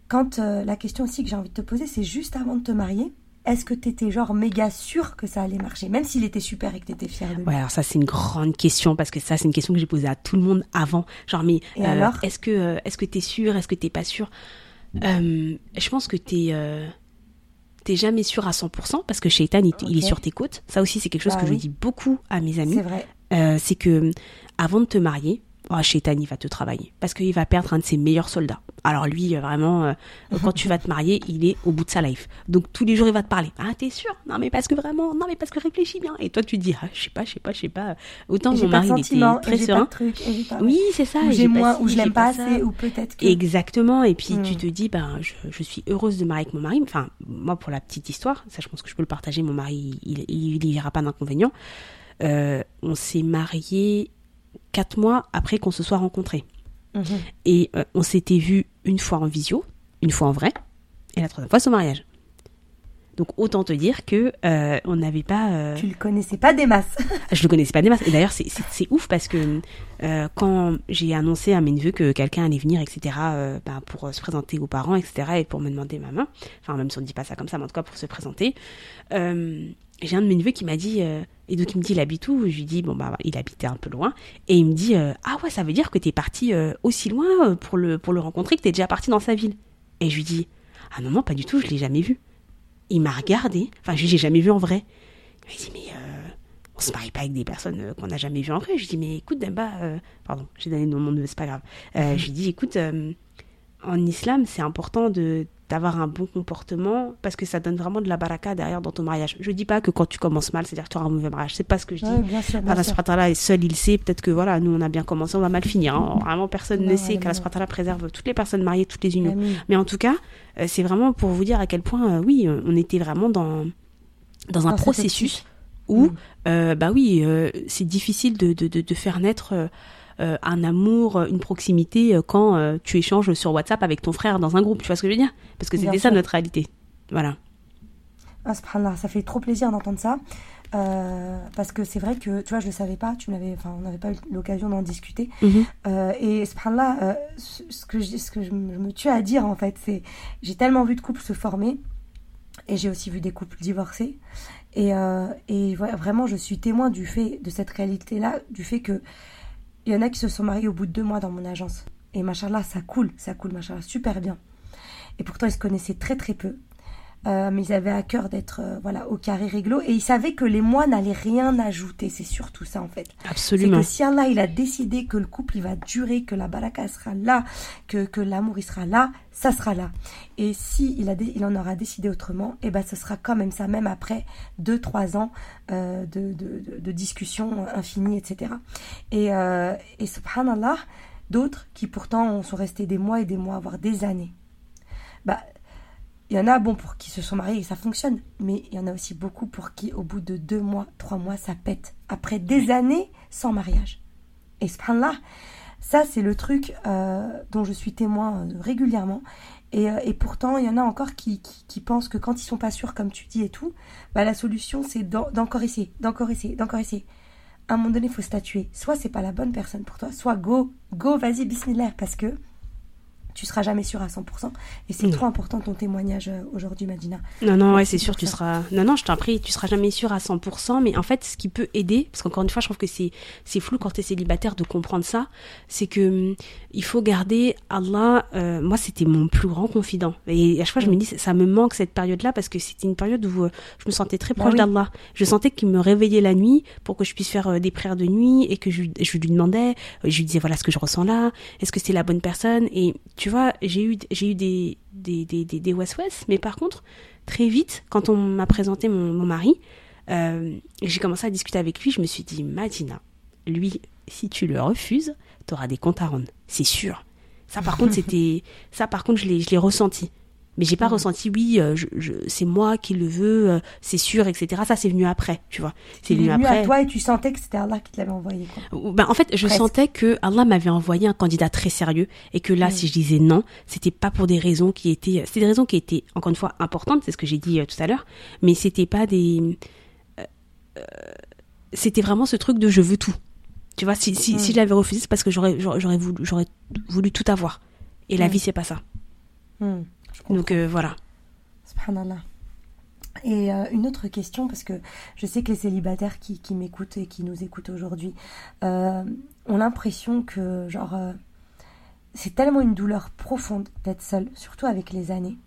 quand euh, la question aussi que j'ai envie de te poser, c'est juste avant de te marier, est-ce que tu étais genre méga sûr que ça allait marcher, même s'il était super et que tu étais fière de lui? Ouais, alors ça c'est une grande question parce que ça c'est une question que j'ai posée à tout le monde avant. Genre mais alors? est-ce que est-ce que t'es sûr, est-ce que t'es pas sûr? Je pense que t'es t'es jamais sûr à 100% parce que Shaitan il, il, est sur tes côtes. Ça aussi c'est quelque chose bah que je dis beaucoup à mes amis. C'est vrai. Euh, c'est que avant de te marier, oh, Shaitan il va te travailler parce qu'il va perdre un de ses meilleurs soldats. Alors lui, euh, vraiment, euh, quand tu vas te marier, il est au bout de sa life. Donc tous les jours, il va te parler. Ah, t'es sûr? Non, mais parce que vraiment, non, mais parce que réfléchis bien. Et toi, tu te dis, ah, je sais pas, je sais pas, je sais pas. Autant mon mari, il était très serein. oui, c'est ça. Ou j'ai moins, ou je l'aime pas assez, ou peut-être que. Exactement. Et puis tu hmm. te dis, ben, je, je, suis heureuse de marier avec mon mari. Enfin, moi, pour la petite histoire, ça, je pense que je peux le partager. Mon mari, il, il, il, pas d'inconvénient. Euh, on s'est marié quatre mois après qu'on se soit rencontrés. Mhm. Et euh, on s'était vu une fois en visio, une fois en vrai, et la troisième fois au mariage. Donc autant te dire que euh, on n'avait pas. Euh... Tu le connaissais pas des masses. *laughs* je le connaissais pas des masses. Et d'ailleurs c'est ouf parce que euh, quand j'ai annoncé à mes neveux que quelqu'un allait venir, etc. Bah, pour se présenter aux parents, etc. Et pour me demander ma main. Enfin même si on ne dit pas ça comme ça, mais en tout cas pour se présenter j'ai un de mes neveux qui m'a dit, euh, et donc il me dit, il habite où? Je lui dis, bon, bah, il habitait un peu loin. Et il me dit, euh, ah ouais, ça veut dire que t'es parti euh, aussi loin pour le, pour le rencontrer que t'es déjà parti dans sa ville. Et je lui dis, ah non, non, pas du tout, je l'ai jamais vu. Il m'a regardé, enfin, je lui j'ai jamais vu en vrai. Il m'a dit, mais on se marie pas avec des personnes qu'on n'a jamais vues en vrai. Je lui dis, mais écoute, Demba, pardon, j'ai donné le nom de mon neveu, c'est pas grave. je lui dis, écoute, en islam, c'est important de d'avoir un bon comportement parce que ça donne vraiment de la baraka derrière dans ton mariage. Je dis pas que quand tu commences mal, c'est-à-dire que tu auras un mauvais mariage. C'est pas ce que je dis. Ouais, bien sûr, est seul, il sait. Peut-être que voilà, nous on a bien commencé, on va mal finir. Hein. Vraiment, personne ne sait qu'Allah préserve toutes les personnes mariées, toutes les unions. Mais en tout cas, euh, c'est vraiment pour vous dire à quel point, euh, oui, on était vraiment dans, dans un processus où, mm. euh, bah oui, c'est difficile de, de, de, de, faire naître euh, un amour, une proximité euh, quand euh, tu échanges sur WhatsApp avec ton frère dans un groupe. Tu vois ce que je veux dire? Parce que c'était ça notre réalité. Voilà. Ah, ça fait trop plaisir d'entendre ça. parce que c'est vrai que, tu vois, je ne savais pas, tu enfin, on n'avait pas eu l'occasion d'en discuter. Mhm. et subhanallah, ce, que, je, ce que je, me tue à dire, en fait, c'est j'ai tellement vu de couples se former et j'ai aussi vu des couples divorcés. Et, euh, et vraiment, je suis témoin du fait, de cette réalité-là, du fait que il y en a qui se sont mariés au bout de deux mois dans mon agence. Et machallah, ça coule, ça coule, machallah, super bien. Et pourtant, ils se connaissaient très très peu. Euh, mais ils avaient à cœur d'être euh, voilà au carré réglo et ils savaient que les mois n'allaient rien ajouter. C'est surtout ça en fait. Absolument. C'est que si Allah il a décidé que le couple il va durer, que la baraka sera là, que, que l'amour il sera là, ça sera là. Et si il, a il en aura décidé autrement, et eh ben ce sera quand même ça, même après deux trois ans euh, de, de, de, discussions infinies, etc. Et, et subhanallah, d'autres qui pourtant sont restés des mois et des mois, voire des années. Bah, il y en a, bon, pour qui se sont mariés et ça fonctionne, mais il y en a aussi beaucoup pour qui, au bout de deux mois, trois mois, ça pète. Après des années sans mariage. Et ce là ça, c'est le truc euh, dont je suis témoin euh, régulièrement. Et, euh, et, pourtant, il y en a encore qui, qui, pensent que quand ils sont pas sûrs, comme tu dis et tout, bah, la solution, c'est d'encore essayer, d'encore essayer, d'encore essayer. À un moment donné, il faut statuer. Soit c'est pas la bonne personne pour toi, soit go, go, vas-y, bismillah, parce que tu seras jamais sûr à 100%. Et c'est trop important ton témoignage euh, aujourd'hui, Madina. Non, non, ouais, c'est sûr, tu seras. Non, non, je t'en prie, tu seras jamais sûr à 100%. Mais en fait, ce qui peut aider, parce qu'encore une fois, je trouve que c'est, c'est flou quand tu es célibataire de comprendre ça, c'est que hum, il faut garder Allah. Euh, moi, c'était mon plus grand confident. Et à chaque fois, je me mm. dis, ça me manque cette période-là parce que c'était une période où euh, je me sentais très bah proche d'Allah. Je sentais qu'il me réveillait la nuit pour que je puisse faire des prières de nuit et que je, je lui demandais, je lui disais voilà ce que je ressens là, est-ce que c'est la bonne personne? Et tu vois, j'ai eu, j'ai eu des, des, des, des, des mais par contre, très vite, quand on m'a présenté mon, mon mari, euh, j'ai commencé à discuter avec lui, je me suis dit, Madina, lui, si tu le refuses, tu auras des comptes à rendre, c'est sûr. Ça, par contre, *laughs* c'était, ça, par contre, je l'ai, je l'ai ressenti. Mais j'ai pas mm. ressenti, oui, euh, je, je, c'est moi qui le veux, euh, c'est sûr, etc. Ça, c'est venu après, tu vois. C'est venu, après. à toi et tu sentais que c'était Allah qui te l'avait envoyé. Quoi. Ben, en fait, je sentais que Allah m'avait envoyé un candidat très sérieux et que là, mm. si je disais non, c'était pas pour des raisons qui étaient, c'était des raisons qui étaient encore une fois importantes, c'est ce que j'ai dit euh, tout à l'heure, mais c'était pas des, c'était vraiment ce truc de je veux tout. Tu vois, si si, si mm. je l'avais refusé, c'est parce que j'aurais j'aurais voulu j'aurais voulu tout avoir. Et la vie, c'est pas ça. Donc euh, voilà. Subhanallah. Et euh, une autre question, parce que je sais que les célibataires qui, qui m'écoutent et qui nous écoutent aujourd'hui euh, ont l'impression que, genre, c'est tellement une douleur profonde d'être seul, surtout avec les années,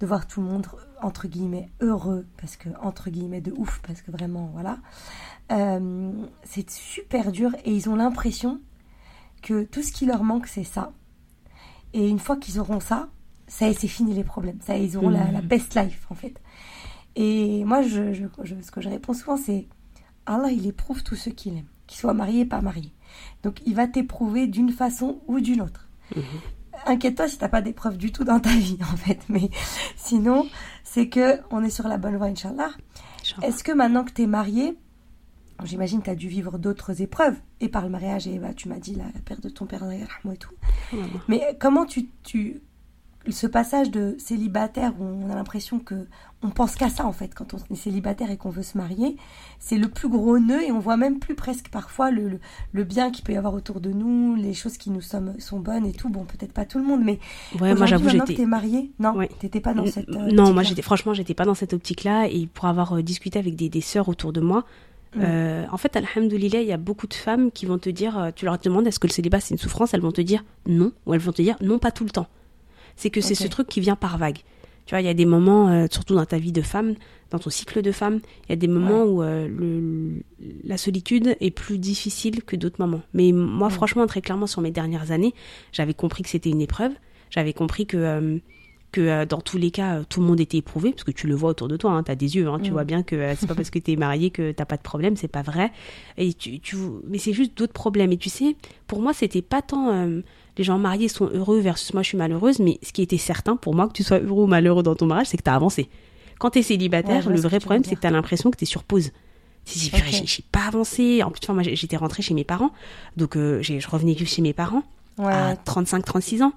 de voir tout le monde, entre guillemets, heureux, parce que, entre guillemets, de ouf, parce que vraiment, voilà. c'est super dur et ils ont l'impression que tout ce qui leur manque, c'est ça. Et une fois qu'ils auront ça, ça c'est fini les problèmes. Ça ils auront la, best life, en fait. Et moi, je, ce que je réponds souvent, c'est Allah, il éprouve tous ceux qu'il aime, qu'ils soient mariés, pas mariés. Donc, il va t'éprouver d'une façon ou d'une autre. Mhm. Inquiète-toi si t'as pas d'épreuve du tout dans ta *laughs* vie, en fait. Mais sinon, c'est que on est sur la bonne voie, Inch'Allah. Est-ce que maintenant que tu es marié, j'imagine que tu as dû vivre d'autres épreuves, et par le mariage, et bah, tu m'as dit la, perte de ton père, et tout. Mais comment tu, tu, ce passage de célibataire où on a l'impression que on pense qu'à ça en fait quand on est célibataire et qu'on veut se marier, c'est le plus gros nœud et on voit même plus presque parfois le, le, bien qu'il peut y avoir autour de nous, les choses qui nous sommes, sont bonnes et tout. Bon, peut-être pas tout le monde, mais ouais, moi j'avoue j'étais. T'es mariée Non, t'étais pas dans cette. Euh, non, moi j'étais franchement j'étais pas dans cette optique-là et pour avoir euh, discuté avec des, des sœurs autour de moi. Mm. Euh, en fait, alhamdoulilah, il y a beaucoup de femmes qui vont te dire, tu leur demandes est-ce que le célibat c'est une souffrance, elles vont te dire non, ou elles vont te dire non, pas tout le temps c'est que c'est ce truc qui vient par vague. Tu vois, il y a des moments, euh, surtout dans ta vie de femme, dans ton cycle de femme, il y a des moments où euh, le, la solitude est plus difficile que d'autres moments. Mais moi, franchement, très clairement, sur mes dernières années, j'avais compris que c'était une épreuve. J'avais compris que euh, que dans tous les cas, tout le monde était éprouvé, parce que tu le vois autour de toi, hein, tu as des yeux, hein, tu vois bien que c'est pas parce que tu es marié que t'as pas de problème, c'est pas vrai. Et tu, tu mais c'est juste d'autres problèmes. Et tu sais, pour moi, c'était pas tant les gens mariés sont heureux versus moi je suis malheureuse, mais ce qui était certain pour moi, que tu sois heureux ou malheureux dans ton mariage, c'est que tu as avancé. Quand tu es célibataire, le vrai problème, c'est que tu as l'impression que tu es sur pause. Si, okay. j'ai pas avancé. En plus, moi, j'étais rentrée chez mes parents. Donc, euh, je revenais vivre chez mes parents à 35, 36 ans.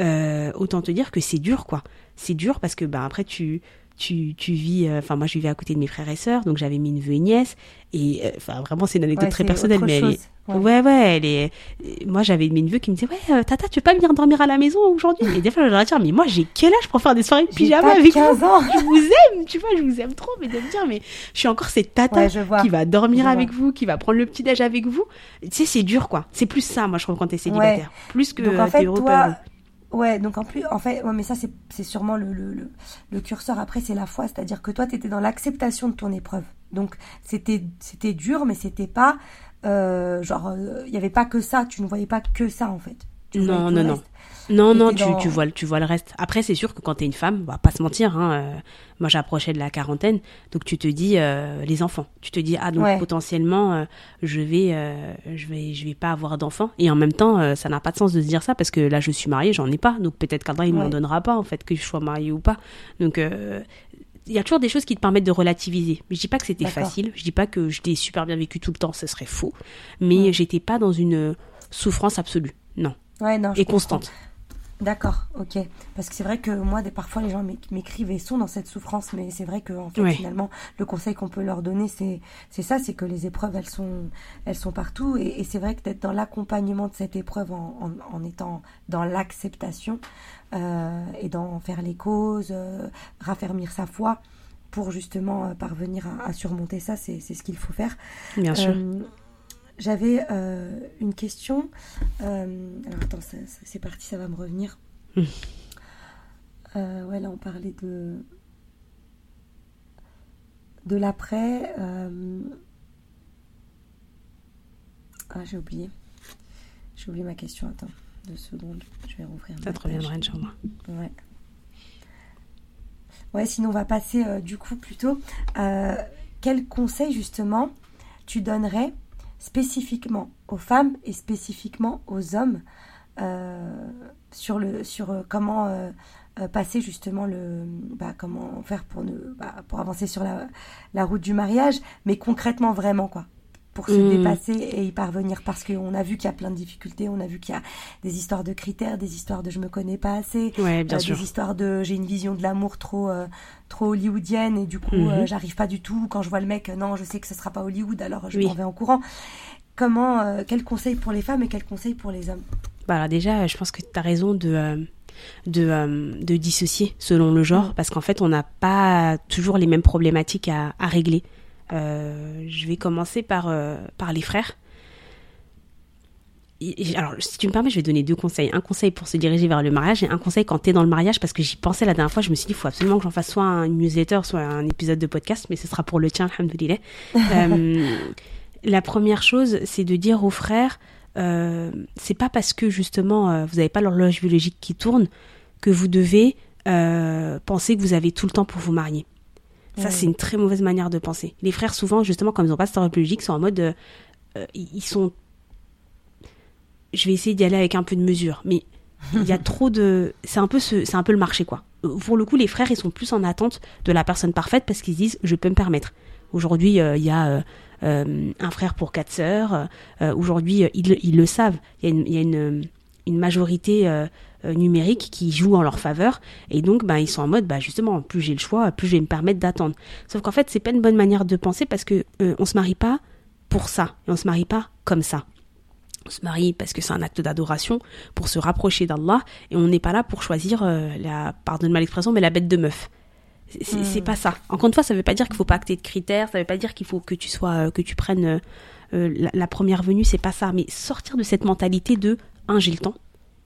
Euh, autant te dire que c'est dur, quoi. C'est dur parce que, bah, après, tu, tu, tu vis. Euh, enfin, moi, je vivais à côté de mes frères et sœurs. Donc, j'avais mis une neveu et nièce. Et, enfin, vraiment, c'est une anecdote très personnelle, mais elle est Ouais. ouais, elle est. Moi, j'avais mes neveux qui me disaient Ouais, euh, Tata, tu veux pas venir dormir à la maison aujourd'hui? Et des fois, je leur dire Mais moi, j'ai quel âge pour faire des soirées de pyjama avec 15 vous ans. Je vous aime, tu vois, je vous aime trop. Mais de me dire Mais je suis encore cette Tata qui va dormir avec vous, qui va prendre le petit-déj avec vous. Tu sais, c'est dur, quoi. C'est plus ça, moi, je trouve, quand t'es célibataire. Plus que. Donc, en fait, toi, Ouais, donc en plus, en fait, ouais, mais ça, c'est sûrement le, le, le, curseur. Après, c'est la foi, c'est-à-dire que toi, tu étais dans l'acceptation de ton épreuve. Donc, c'était dur, mais c'était pas. Euh, genre, il euh, n'y avait pas que ça, tu ne voyais pas que ça, en fait. non, non, non. Non, non, tu, tu, vois, tu vois le reste. Après, c'est sûr que quand tu es une femme, va pas se mentir, hein, euh, moi j'approchais de la quarantaine, donc tu te dis euh, les enfants. Tu te dis, ah, donc potentiellement, euh, je, vais, je, vais, je vais pas avoir d'enfants. Et en même temps, ça n'a pas de sens de se dire ça parce que là, je suis mariée, j'en ai pas. Donc peut-être qu'un il ne m'en donnera pas, en fait, que je sois mariée ou pas. Donc il y a toujours des choses qui te permettent de relativiser. Mais je dis pas que c'était facile, je dis pas que je l'ai super bien vécu tout le temps, ce serait faux. Mais j'étais pas dans une souffrance absolue, non. Ouais, non, et constante. D'accord, ok. Parce que c'est vrai que moi, des, parfois, les gens m'écrivent et sont dans cette souffrance, mais c'est vrai que en fait, finalement, le conseil qu'on peut leur donner, c'est c'est ça, c'est que les épreuves, elles sont elles sont partout, et, c'est vrai que d'être dans l'accompagnement de cette épreuve en, en, étant dans l'acceptation euh, et d'en faire les causes, euh, raffermir sa foi pour justement euh, parvenir à, surmonter ça, c'est ce qu'il faut faire. Bien sûr. J'avais euh, une question. Euh, alors attends, c'est parti, ça va me revenir. *laughs* Euh, ouais, là on parlait de de l'après. Ah, j'ai oublié. J'ai oublié ma question. Attends, deux secondes. Je vais rouvrir. Ça te reviendra, Inch'Allah. Ouais. Ouais, sinon on va passer du coup plutôt. quel conseil justement tu donnerais spécifiquement aux femmes et spécifiquement aux hommes euh, sur, le, sur euh, comment euh, passer justement le bah, comment faire pour ne bah, pour avancer sur la, la, route du mariage mais concrètement vraiment quoi pour se mmh. dépasser et y parvenir parce qu'on a vu qu'il y a plein de difficultés, on a vu qu'il y a des histoires de critères, des histoires de je me connais pas assez, bien des histoires de j'ai une vision de l'amour trop trop hollywoodienne et du coup mmh. j'arrive pas du tout quand je vois le mec non je sais que ce sera pas Hollywood alors je m'en vais en courant comment, euh, quel conseil pour les femmes et quel conseil pour les hommes? Bah déjà, je pense que tu as raison de, euh, de, euh, de, dissocier selon le genre, mm. parce qu'en fait, on n'a pas toujours les mêmes problématiques à, à régler. Je vais commencer par, par les frères. alors, si tu me permets, je vais donner deux conseils. Un conseil pour se diriger vers le mariage et un conseil quand tu es dans le mariage, parce que j'y pensais la dernière fois, je me suis dit, il faut absolument que j'en fasse soit une newsletter, soit un épisode de podcast, mais ce sera pour le tien, alhamdoulilah. *laughs* la première chose, c'est de dire aux frères, euh, c'est pas parce que justement euh, vous n'avez pas l'horloge biologique qui tourne que vous devez euh, penser que vous avez tout le temps pour vous marier. Ça, c'est une très mauvaise manière de penser. Les frères, souvent, justement, comme ils n'ont pas cette horloge biologique, sont en mode, euh, ils sont. Je vais essayer d'y aller avec un peu de mesure, mais il y a *laughs* trop de. C'est un peu ce... c'est un peu le marché, quoi. Pour le coup, les frères, ils sont plus en attente de la personne parfaite parce qu'ils disent, je peux me permettre. Aujourd'hui, il y a euh, un frère pour quatre sœurs. Euh, aujourd'hui, ils, ils, le savent. Il y a une, il y a une, une majorité euh, numérique qui joue en leur faveur et donc bah, ils sont en mode bah justement plus j'ai le choix plus je vais me permettre d'attendre sauf qu'en fait c'est pas une bonne manière de penser parce que on se marie pas pour ça et on se marie pas comme ça on se marie parce que c'est un acte d'adoration pour se rapprocher d'Allah et on n'est pas là pour choisir la pardonne-moi l'expression mais la bête de meuf c'est hmm. pas ça. Encore une fois, ça veut pas dire qu'il faut pas acter de critères, ça veut pas dire qu'il faut que tu sois, euh, que tu prennes euh, euh, la, première venue, c'est pas ça. Mais sortir de cette mentalité de un, j'ai le temps.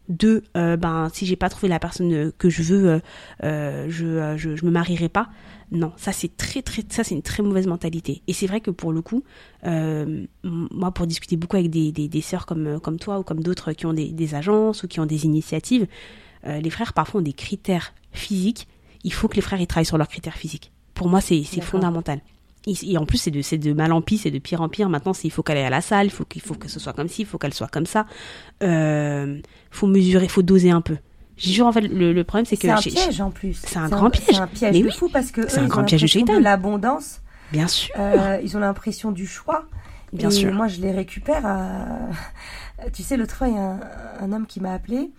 Deux, ben si j'ai pas trouvé la personne que je veux, je, je, me marierai pas. Non, ça c'est très très ça c'est une très mauvaise mentalité. Et c'est vrai que pour le coup, moi pour discuter beaucoup avec des, des, sœurs comme comme toi ou comme d'autres qui ont des, des agences ou qui ont des initiatives, les frères parfois ont des critères physiques il faut que les frères ils travaillent sur leurs critères physiques. Pour moi, c'est fondamental. Et, en plus, c'est de, de mal en pis, c'est de pire en pire. Maintenant, il faut qu'elle aille à la salle, il faut, qu'il faut que ce soit comme ci, il faut qu'elle soit comme ça. Euh, faut mesurer, faut doser un peu. J'ai jure, en fait, le, problème, c'est que. C'est un piège en plus. C'est un, grand piège. C'est un piège de fou parce que. C'est un grand piège de l'abondance. Bien sûr. Euh, ils ont l'impression du choix. Bien sûr. Moi, je les récupère. À... *laughs* Tu sais, l'autre fois, il y a un, homme qui m'a appelé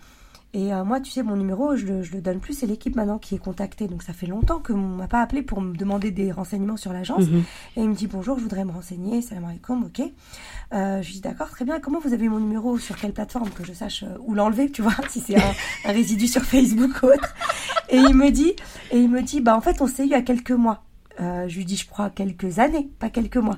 Et euh, moi, tu sais, mon numéro, je le, je le donne plus, c'est l'équipe maintenant qui est contactée. Donc ça fait longtemps que m'a pas appelé pour me demander des renseignements sur l'agence. Mhm. Et il me dit bonjour, je voudrais me renseigner. Salam alaikum, ok. Euh, je lui dis d'accord, très bien. Comment vous avez mon numéro Sur quelle plateforme? Que je sache euh, où l'enlever, tu vois, *laughs* si c'est un, un résidu sur Facebook ou autre. Et il me dit, et il me dit, bah en fait, on s'est eu il y a quelques mois. Euh, je lui dis, je crois, quelques années, pas quelques mois.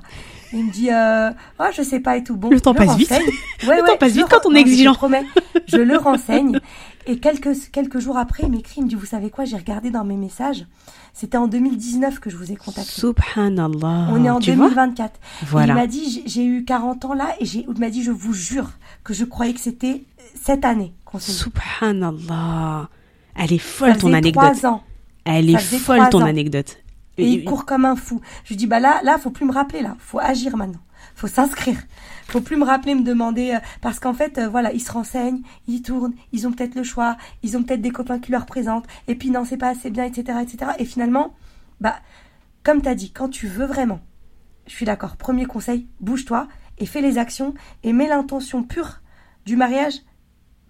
Il me dit, euh, oh, je sais pas et tout. Bon, le temps passe vite. *laughs* Ouais, le ouais, temps passe vite quand on est exigeant. Je, promets, je le renseigne. Et quelques, quelques jours après, il m'écrit, il me dit, vous savez quoi, j'ai regardé dans mes messages. C'était en 2019 que je vous ai contacté. Subhanallah. On est en tu vois 2024. Et Voilà. il m'a dit, j'ai- eu 40 ans là, et j'ai- il m'a dit, je vous jure que je croyais que c'était cette année qu'on s'est. Subhanallah. Elle est Ça folle ton faisait anecdote. trois ans. Elle est Ça folle ton ans. anecdote. Et il court comme un fou. Je lui dis, bah là, là, faut plus me rappeler, là. Faut agir maintenant. Faut s'inscrire. Faut plus me rappeler, me demander, euh, parce qu'en fait, euh, voilà, ils se renseignent, ils tournent, ils ont peut-être le choix, ils ont peut-être des copains qui leur présentent, et puis non, c'est pas assez bien, etc., etc. Et finalement, bah, comme t'as dit, quand tu veux vraiment, je suis d'accord. Premier conseil, bouge-toi et fais les actions et mets l'intention pure du mariage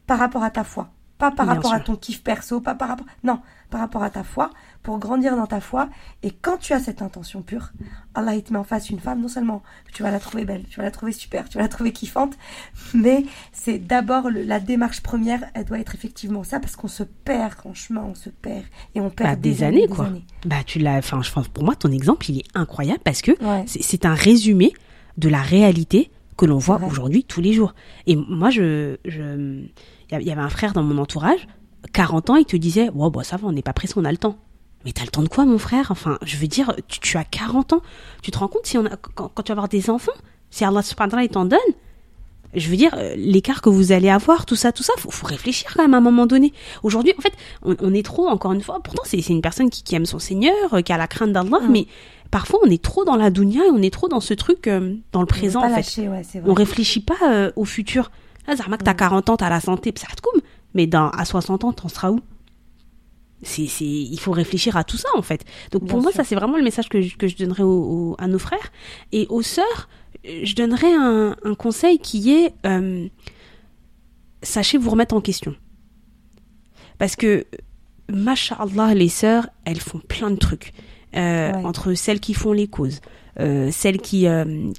par rapport à ta foi. Pas par Bien rapport à ton kiff perso, pas par rapport. Non, par rapport à ta foi, pour grandir dans ta foi. Et quand tu as cette intention pure, Allah il te met en face une femme, non seulement tu vas la trouver belle, tu vas la trouver super, tu vas la trouver kiffante, mais c'est d'abord la démarche première, elle doit être effectivement ça, parce qu'on se perd en chemin, on se perd. Et on perd Bah, des, années, quoi. Bah, tu l'as. Enfin, je pense pour moi, ton exemple, il est incroyable parce que Ouais. c'est- un résumé de la réalité que l'on voit aujourd'hui tous les jours. Et moi, je, je, il y avait un frère dans mon entourage, 40 ans, il te disait, ouais, bah ça va, on n'est pas pressé, on a le temps. Mais t'as le temps de quoi, mon frère? Enfin, je veux dire, tu, tu as 40 ans, tu te rends compte si on a, quand, quand tu vas avoir des enfants, si Allah subhanahu t'en donne, je veux dire, euh, l'écart que vous allez avoir, tout ça, tout ça, faut, faut réfléchir quand même à un moment donné. Aujourd'hui, en fait, on, on est trop, encore une fois, pourtant c'est une personne qui, qui aime son Seigneur, euh, qui a la crainte d'Allah, Mm. mais parfois on est trop dans la dunya et on est trop dans ce truc, euh, dans le présent, pas en fait. lâcher, ouais, c'est vrai. On réfléchit pas euh, au futur. Zahma, que t'as Mm. 40 ans, t'as la santé, coum. Mais dans, à 60 ans, t'en seras où? C'est, il faut réfléchir à tout ça, en fait. Donc, pour moi, ça, c'est vraiment le message que je, que je donnerais à nos frères. Et aux sœurs, je donnerais un, un conseil qui est, euh, sachez vous remettre en question. Parce que, mashallah, les sœurs, elles font plein de trucs. Euh, Ouais. Entre celles qui font les causes, euh, celles qui,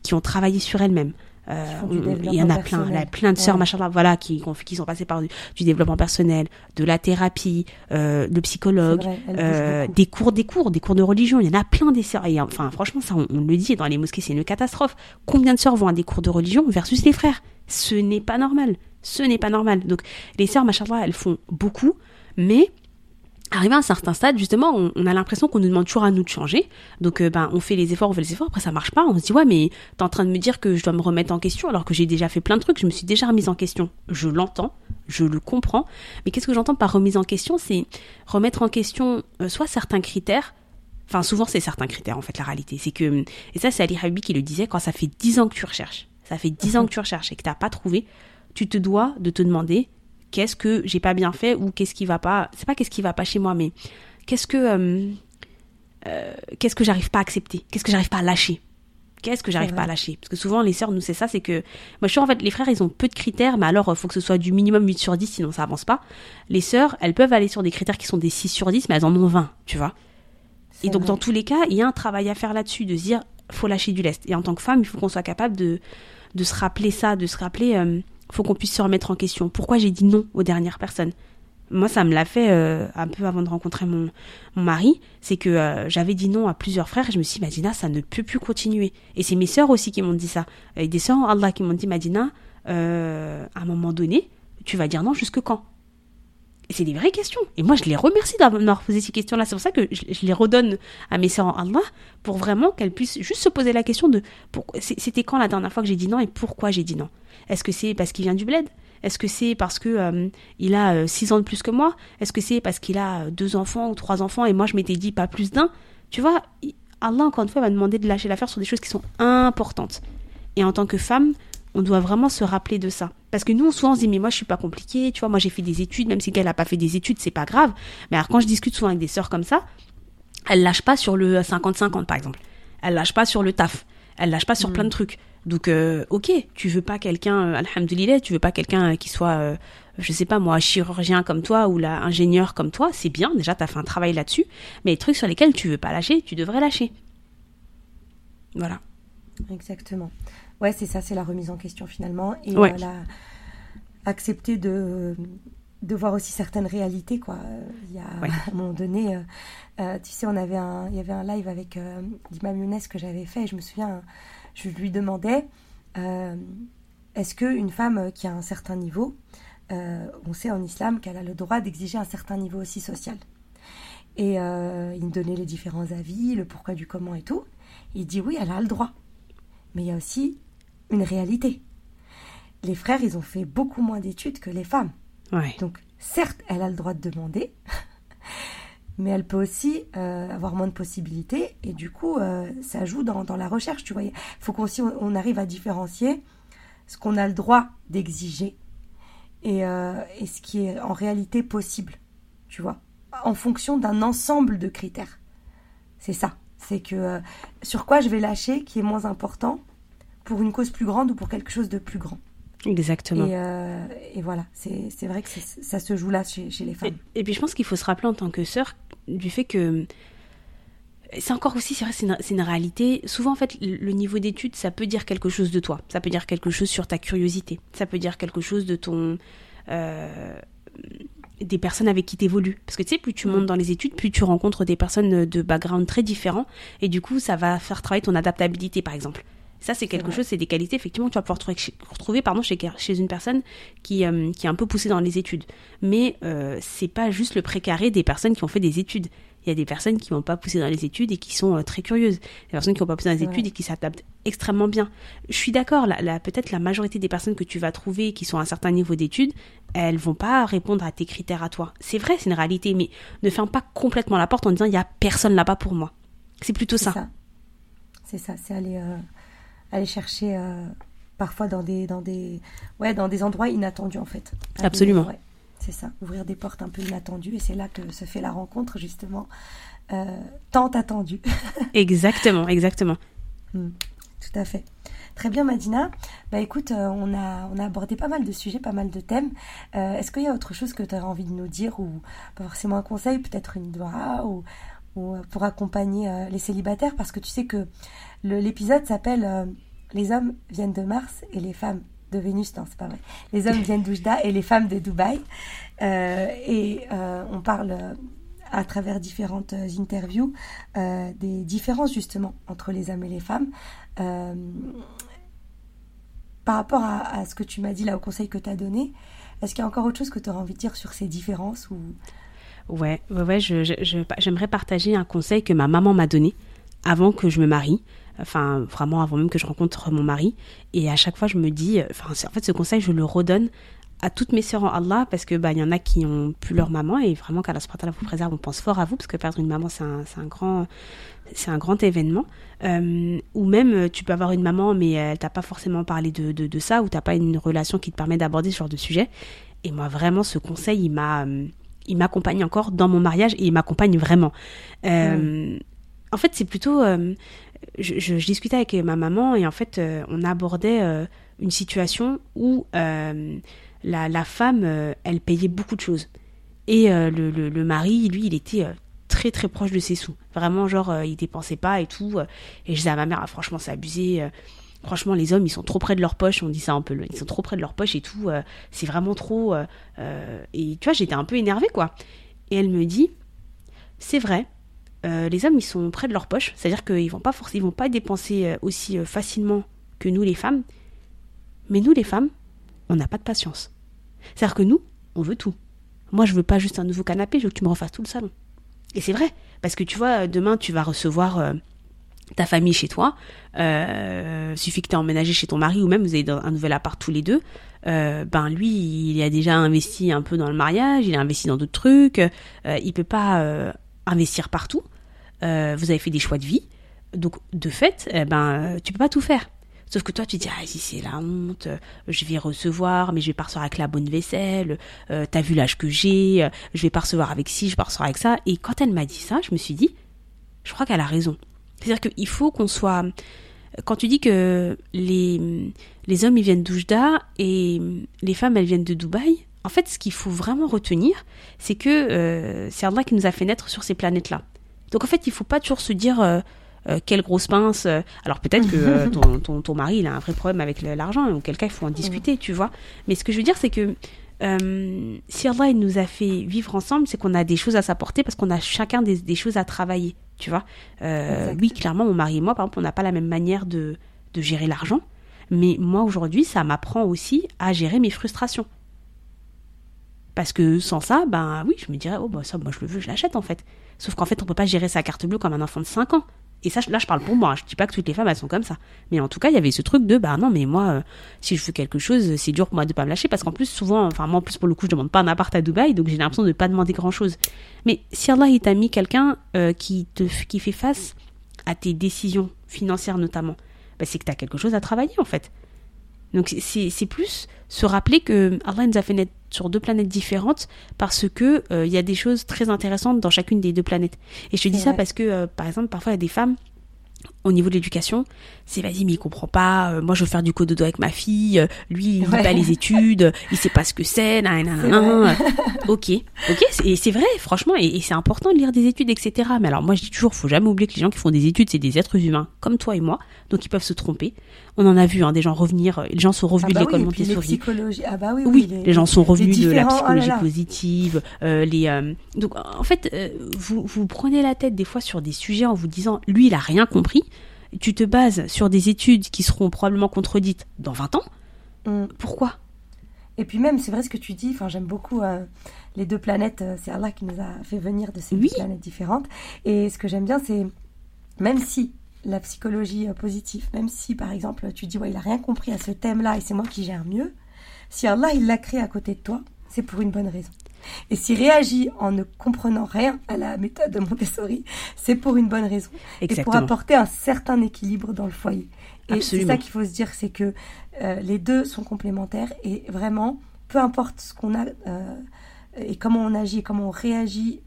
qui ont travaillé sur elles-mêmes. Euh, on- il y en a plein, plein de sœurs, Ouais. voilà, qui, qui ont- qui sont passées par du, du développement personnel, de la thérapie, euh, de psychologue, vrai, euh, des cours, des cours, des cours de religion. Il y en a plein des sœurs. Et enfin, franchement, ça, on, on le dit dans les mosquées, c'est une catastrophe. Combien de sœurs vont à des cours de religion versus les frères? Ce n'est pas normal. Ce n'est pas normal. Donc, les sœurs, machallah, elles font beaucoup, mais Arrivé à un certain stade, justement, on, on a l'impression qu'on nous demande toujours à nous de changer. Donc, euh, ben, on fait les efforts, on fait les efforts. Après, ça marche pas. On se dit, ouais, mais t'es en train de me dire que je dois me remettre en question alors que j'ai déjà fait plein de trucs. Je me suis déjà remise en question. Je l'entends, je le comprends. Mais qu'est-ce que j'entends par remise en question? C'est remettre en question euh, soit certains critères. Enfin, souvent, c'est certains critères, en fait, la réalité. C'est que, et ça, c'est Ali Habibi qui le disait, quand ça fait 10 ans que tu recherches, ça fait 10 ans que tu recherches et que t'as pas trouvé, tu te dois de te demander qu'est-ce que j'ai pas bien fait ou qu'est-ce qui va pas c'est pas qu'est-ce qui va pas chez moi mais qu'est-ce que euh, euh, qu'est-ce que j'arrive pas à accepter? Qu'est-ce que j'arrive pas à lâcher? Qu'est-ce que j'arrive pas à lâcher? Parce que souvent les sœurs nous c'est ça c'est que moi je suis en fait les frères ils ont peu de critères mais alors euh, faut que ce soit du minimum 8 sur 10 sinon ça avance pas. Les sœurs elles peuvent aller sur des critères qui sont des 6 sur 10 mais elles en ont 20 tu vois? Et donc vrai. dans tous les cas, il y a un travail à faire là-dessus, de se dire faut lâcher du lest. Et en tant que femme, il faut qu'on soit capable de de se rappeler ça, de se rappeler euh, faut qu'on puisse se remettre en question. Pourquoi j'ai dit non aux dernières personnes? Moi, ça me l'a fait euh, un peu avant de rencontrer mon mon mari, c'est que euh, j'avais dit non à plusieurs frères et je me suis dit Madina, ça ne peut plus continuer. Et c'est mes sœurs aussi qui m'ont dit ça. Et des sœurs Allah qui m'ont dit Madina, euh, à un moment donné, tu vas dire non jusque quand? C'est des vraies questions. Et moi, je les remercie d'avoir posé ces questions-là. C'est pour ça que je, les redonne à mes sœurs en Allah pour vraiment qu'elles puissent juste se poser la question de c'était quand la dernière fois que j'ai dit non et pourquoi j'ai dit non? Est-ce que c'est parce qu'il vient du bled? Est-ce que c'est parce que euh, il a euh, six ans de plus que moi? Est-ce que c'est parce qu'il a euh, deux enfants ou trois enfants et moi je m'étais dit pas plus d'un? Tu vois, Allah encore une fois m'a demandé de lâcher l'affaire sur des choses qui sont importantes. Et en tant que femme, on doit vraiment se rappeler de ça. Parce que nous, souvent, on se dit, mais moi, je suis pas compliquée, tu vois, moi, j'ai fait des études, même si elle a pas fait des études, c'est pas grave. Mais alors, quand je discute souvent avec des sœurs comme ça, elles lâchent pas sur le 50-50, par exemple. Elles lâchent pas sur le taf. Elle lâche pas sur mm. plein de trucs. Donc, euh, ok, tu veux pas quelqu'un, alhamdoulilah, tu veux pas quelqu'un qui soit, je sais pas moi, chirurgien comme toi ou là, ingénieur comme toi, c'est bien, déjà, tu as fait un travail là-dessus. Mais les trucs sur lesquels tu veux pas lâcher, tu devrais lâcher. Voilà. Exactement. Ouais, c'est ça, c'est la remise en question finalement. Et ouais. accepter de, de voir aussi certaines réalités, quoi. Il y a, à *laughs* un moment donné, euh, euh, tu sais, on avait un, il y avait un live avec euh, Dima Younes que j'avais fait, et je me souviens, je lui demandais, est-ce qu'une femme qui a un certain niveau, on sait en islam qu'elle a le droit d'exiger un certain niveau aussi social. Et il me donnait les différents avis, le pourquoi du comment et tout. Il dit oui, elle a le droit. Mais il y a aussi une réalité. Les frères, ils ont fait beaucoup moins d'études que les femmes. Donc, certes, elle a le droit de demander, *laughs* mais elle peut aussi euh, avoir moins de possibilités. Et du coup, euh, ça joue dans, la recherche. Tu vois, il faut qu'on on arrive à différencier ce qu'on a le droit d'exiger et, euh, et, ce qui est en réalité possible. Tu vois, en fonction d'un ensemble de critères. C'est ça. C'est que sur quoi je vais lâcher qui est moins important pour une cause plus grande ou pour quelque chose de plus grand. Exactement. Et, euh, et voilà, c'est vrai que ça se joue là chez, chez les femmes. Et, puis je pense qu'il faut se rappeler en tant que sœur du fait que c'est encore aussi, c'est vrai, c'est une, une, réalité. Souvent, en fait, le niveau d'études, ça peut dire quelque chose de toi. Ça peut dire quelque chose sur ta curiosité. Ça peut dire quelque chose de ton. Euh, des personnes avec qui tu évolues. Parce que tu sais, plus tu mm. montes dans les études, plus tu rencontres des personnes de background très différents. Et du coup, ça va faire travailler ton adaptabilité, par exemple. Ça, c'est quelque chose, c'est des qualités, effectivement, tu vas pouvoir retrouver, pardon, chez, chez une personne qui, euh, qui est un peu poussée dans les études. Mais euh, c'est pas juste le précaré des personnes qui ont fait des études. Il y a des personnes qui n'ont pas poussé dans les études et qui sont euh, très curieuses. Des personnes qui n'ont pas poussé dans les études et qui s'adaptent extrêmement bien. Je suis d'accord, la, peut-être la majorité des personnes que tu vas trouver qui sont à un certain niveau d'études, elles vont pas répondre à tes critères à toi. C'est vrai, c'est une réalité, mais ne ferme pas complètement la porte en disant il y a personne là-bas pour moi. C'est plutôt ça. C'est ça, c'est aller euh, aller chercher euh, parfois dans des, dans, des, ouais, dans des endroits inattendus en fait. Absolument. c'est ça, ouvrir des portes un peu inattendues et c'est là que se fait la rencontre justement euh, tant attendue. *laughs* exactement, exactement. Hmm, tout à fait. Très bien, Madina. Bah écoute, euh, on, a, on a abordé pas mal de sujets, pas mal de thèmes. Est-ce qu'il y a autre chose que tu aurais envie de nous dire ou pas forcément un conseil, peut-être une doigt ou, ou pour accompagner les célibataires Parce que tu sais que L'épisode s'appelle euh, Les hommes viennent de Mars et les femmes de Vénus, non, c'est pas vrai. Les hommes viennent d'Oujda et les femmes de Dubaï. Euh, et euh, on parle à travers différentes interviews des différences justement entre les hommes et les femmes. par rapport à, ce que tu m'as dit là au conseil que tu as donné, est-ce qu'il y a encore autre chose que tu aurais envie de dire sur ces différences ou... Ouais, ouais, ouais j'aimerais partager un conseil que ma maman m'a donné avant que je me marie. Enfin vraiment avant même que je rencontre mon mari. Et à chaque fois, je me dis, enfin en fait, ce conseil, je le redonne à toutes mes sœurs en Allah parce que bah y en a qui ont plus leur maman et vraiment qu'Allah subhanahu vous préserve on pense fort à vous parce que perdre une maman c'est un, un, grand c'est un grand événement. Euh, ou même tu peux avoir une maman mais elle t'a pas forcément parlé de, de, de ça ou t'as pas une relation qui te permet d'aborder ce genre de sujet. Et moi vraiment ce conseil il m'a il m'accompagne encore dans mon mariage et il m'accompagne vraiment euh, en fait c'est plutôt euh, je, discutais avec ma maman et en fait, euh, on abordait une situation où euh, la, femme, elle payait beaucoup de choses. Et le, mari, lui, il était très très proche de ses sous. Vraiment, genre, il dépensait pas et tout. Et je disais à ma mère, ah, franchement, c'est abusé. Franchement, les hommes, ils sont trop près de leur poche. On dit ça un peu, ils sont trop près de leur poche et tout. c'est vraiment trop. et tu vois, j'étais un peu énervée, quoi. Et elle me dit, c'est vrai, euh, les hommes ils sont près de leur poche, c'est-à-dire qu'ils vont pas forcément, vont pas dépenser euh, aussi euh, facilement que nous les femmes. Mais nous les femmes, on n'a pas de patience. C'est-à-dire que nous, on veut tout. Moi, je veux pas juste un nouveau canapé, je veux que tu me refasses tout le salon. Et c'est vrai, parce que tu vois, demain tu vas recevoir ta famille chez toi. Euh, suffit que tu emménagé chez ton mari ou même vous avez un nouvel appart tous les deux. ben lui, il a déjà investi un peu dans le mariage, il a investi dans d'autres trucs. Euh, il peut pas investir partout. Euh, vous avez fait des choix de vie. Donc, de fait, eh ben, tu peux pas tout faire. Sauf que toi, tu dis, ah, si c'est la honte, je vais recevoir, mais je vais pas recevoir avec la bonne vaisselle, euh, t'as vu l'âge que j'ai, je vais pas recevoir avec ci, je vais pas recevoir avec ça. Et quand elle m'a dit ça, je me suis dit, je crois qu'elle a raison. C'est-à-dire qu'il faut qu'on soit, quand tu dis que les, les hommes ils viennent d'Oujda et les femmes elles viennent de Dubaï, en fait, ce qu'il faut vraiment retenir, c'est que euh, c'est Allah qui nous a fait naître sur ces planètes-là. Donc en fait, il faut pas toujours se dire euh, euh, quelle grosse pince. Alors peut-être que *laughs* ton, ton, ton, mari il a un vrai problème avec l'argent, ou quelqu'un il faut en discuter, tu vois. Mais ce que je veux dire, c'est que si Allah il nous a fait vivre ensemble, c'est qu'on a des choses à s'apporter parce qu'on a chacun des, des, choses à travailler, tu vois. oui, clairement, mon mari et moi, par exemple, on n'a pas la même manière de, de gérer l'argent. Mais moi aujourd'hui, ça m'apprend aussi à gérer mes frustrations. Parce que sans ça, ben oui, je me dirais, oh bah ça, moi je le veux, je l'achète en fait. Sauf qu'en fait, on peut pas gérer sa carte bleue comme un enfant de 5 ans. Et ça, là, je parle pour moi. Je dis pas que toutes les femmes, elles sont comme ça. Mais en tout cas, il y avait ce truc de, bah non, mais moi, euh, si je veux quelque chose, c'est dur pour moi de pas me lâcher. Parce qu'en plus, souvent, enfin, moi, en plus, pour le coup, je demande pas un appart à Dubaï, donc j'ai l'impression de pas demander grand chose. Mais si Allah, il t'a mis quelqu'un euh, qui te, qui fait face à tes décisions financières notamment, bah, c'est que tu as quelque chose à travailler, en fait. Donc c'est plus se rappeler que Allah nous a fait naître sur deux planètes différentes parce que euh, il y a des choses très intéressantes dans chacune des deux planètes. Et je te dis ça parce que euh, par exemple parfois il y a des femmes au niveau de l'éducation, c'est vas-y mais il comprend pas, euh, moi je veux faire du cododo avec ma fille, euh, lui il lit pas les *laughs* études, il sait pas ce que c'est, *laughs* ok, ok, et c'est vrai franchement et, c'est important de lire des études etc. Mais alors moi je dis toujours, faut jamais oublier que les gens qui font des études c'est des êtres humains comme toi et moi, donc ils peuvent se tromper. On en a vu hein, des gens revenir, euh, les gens sont revenus ah de bah l'école oui, Montessori. Ah bah oui, oui, les, gens sont revenus de la oh psychologie positive, les donc en fait vous vous prenez la tête des fois sur des sujets en vous disant lui il a rien compris tu te bases sur des études qui seront probablement contredites dans 20 ans, mm. pourquoi? Et puis même, c'est vrai ce que tu dis, enfin, j'aime beaucoup euh, les deux planètes, euh, c'est Allah qui nous a fait venir de ces deux planètes différentes. Et ce que j'aime bien, c'est même si la psychologie euh, positive, même si par exemple tu dis, ouais, il a rien compris à ce thème-là et c'est moi qui gère mieux, si Allah il l'a créé à côté de toi, c'est pour une bonne raison. Et s'il réagit en ne comprenant rien à la méthode de Montessori, c'est pour une bonne raison. Et pour apporter un certain équilibre dans le foyer. Et c'est ça qu'il faut se dire, c'est que euh, les deux sont complémentaires et vraiment, peu importe ce qu'on a euh, et comment on agit et comment on réagit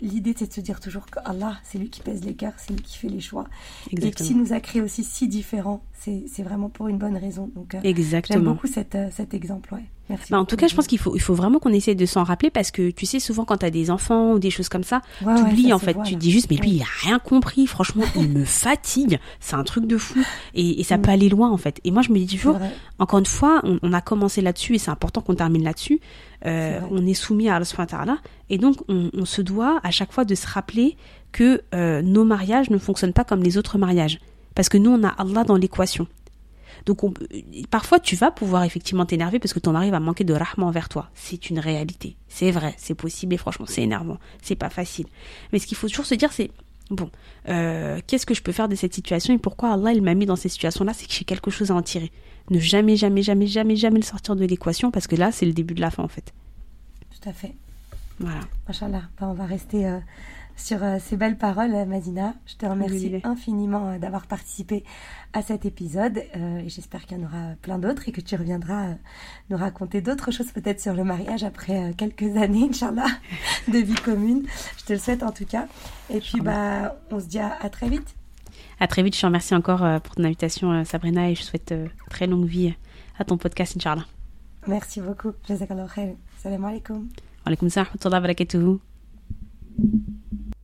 l'idée c'est de se dire toujours que Allah c'est lui qui pèse les cœurs, c'est lui qui fait les choix et que s'il nous a créé aussi si différents, c'est vraiment pour une bonne raison. Donc euh, j'aime beaucoup cet, cet exemple. Ouais. Bah, en tout cas, je pense qu'il faut, il faut vraiment qu'on essaie de s'en rappeler parce que tu sais, souvent quand tu as des enfants ou des choses comme ça, tu oublies en fait. Tu dis juste, mais lui, il a rien compris. Franchement, il me fatigue. C'est un truc de fou. Et, et ça mm. peut aller loin en fait. Et moi, je me dis toujours, encore une fois, on, a commencé là-dessus et c'est important qu'on termine là-dessus. Euh, on est soumis à Allah et donc on, on, se doit à chaque fois de se rappeler que euh, nos mariages ne fonctionnent pas comme les autres mariages. Parce que nous, on a Allah dans l'équation. Donc parfois tu vas pouvoir effectivement t'énerver parce que ton mari va manquer de rahma envers toi. C'est une réalité. C'est vrai, c'est possible et franchement c'est énervant. C'est pas facile. Mais ce qu'il faut toujours se dire c'est bon, euh, qu'est-ce que je peux faire de cette situation et pourquoi Allah il m'a mis dans cette situation-là, c'est que j'ai quelque chose à en tirer. Ne jamais, jamais, jamais, jamais, jamais le sortir de l'équation parce que là c'est le début de la fin en fait. Tout à fait. Voilà. Machallah, ben, on va rester euh, sur euh, ces belles paroles, euh, Madina. Je te remercie infiniment euh, d'avoir participé à cet épisode et j'espère qu'il y en aura plein d'autres et que tu reviendras nous raconter d'autres choses peut-être sur le mariage après quelques *laughs* années, Inch'Allah, de vie commune. Je te le souhaite en tout cas. Et puis, bah, on se dit à, très vite. À très vite. Je te remercie encore pour ton invitation, Sabrina, et je souhaite très longue vie à ton podcast, Inch'Allah. Merci beaucoup. Jazakallah khair. Salam alaikum. Wa alaikum salam wa barakatuhu.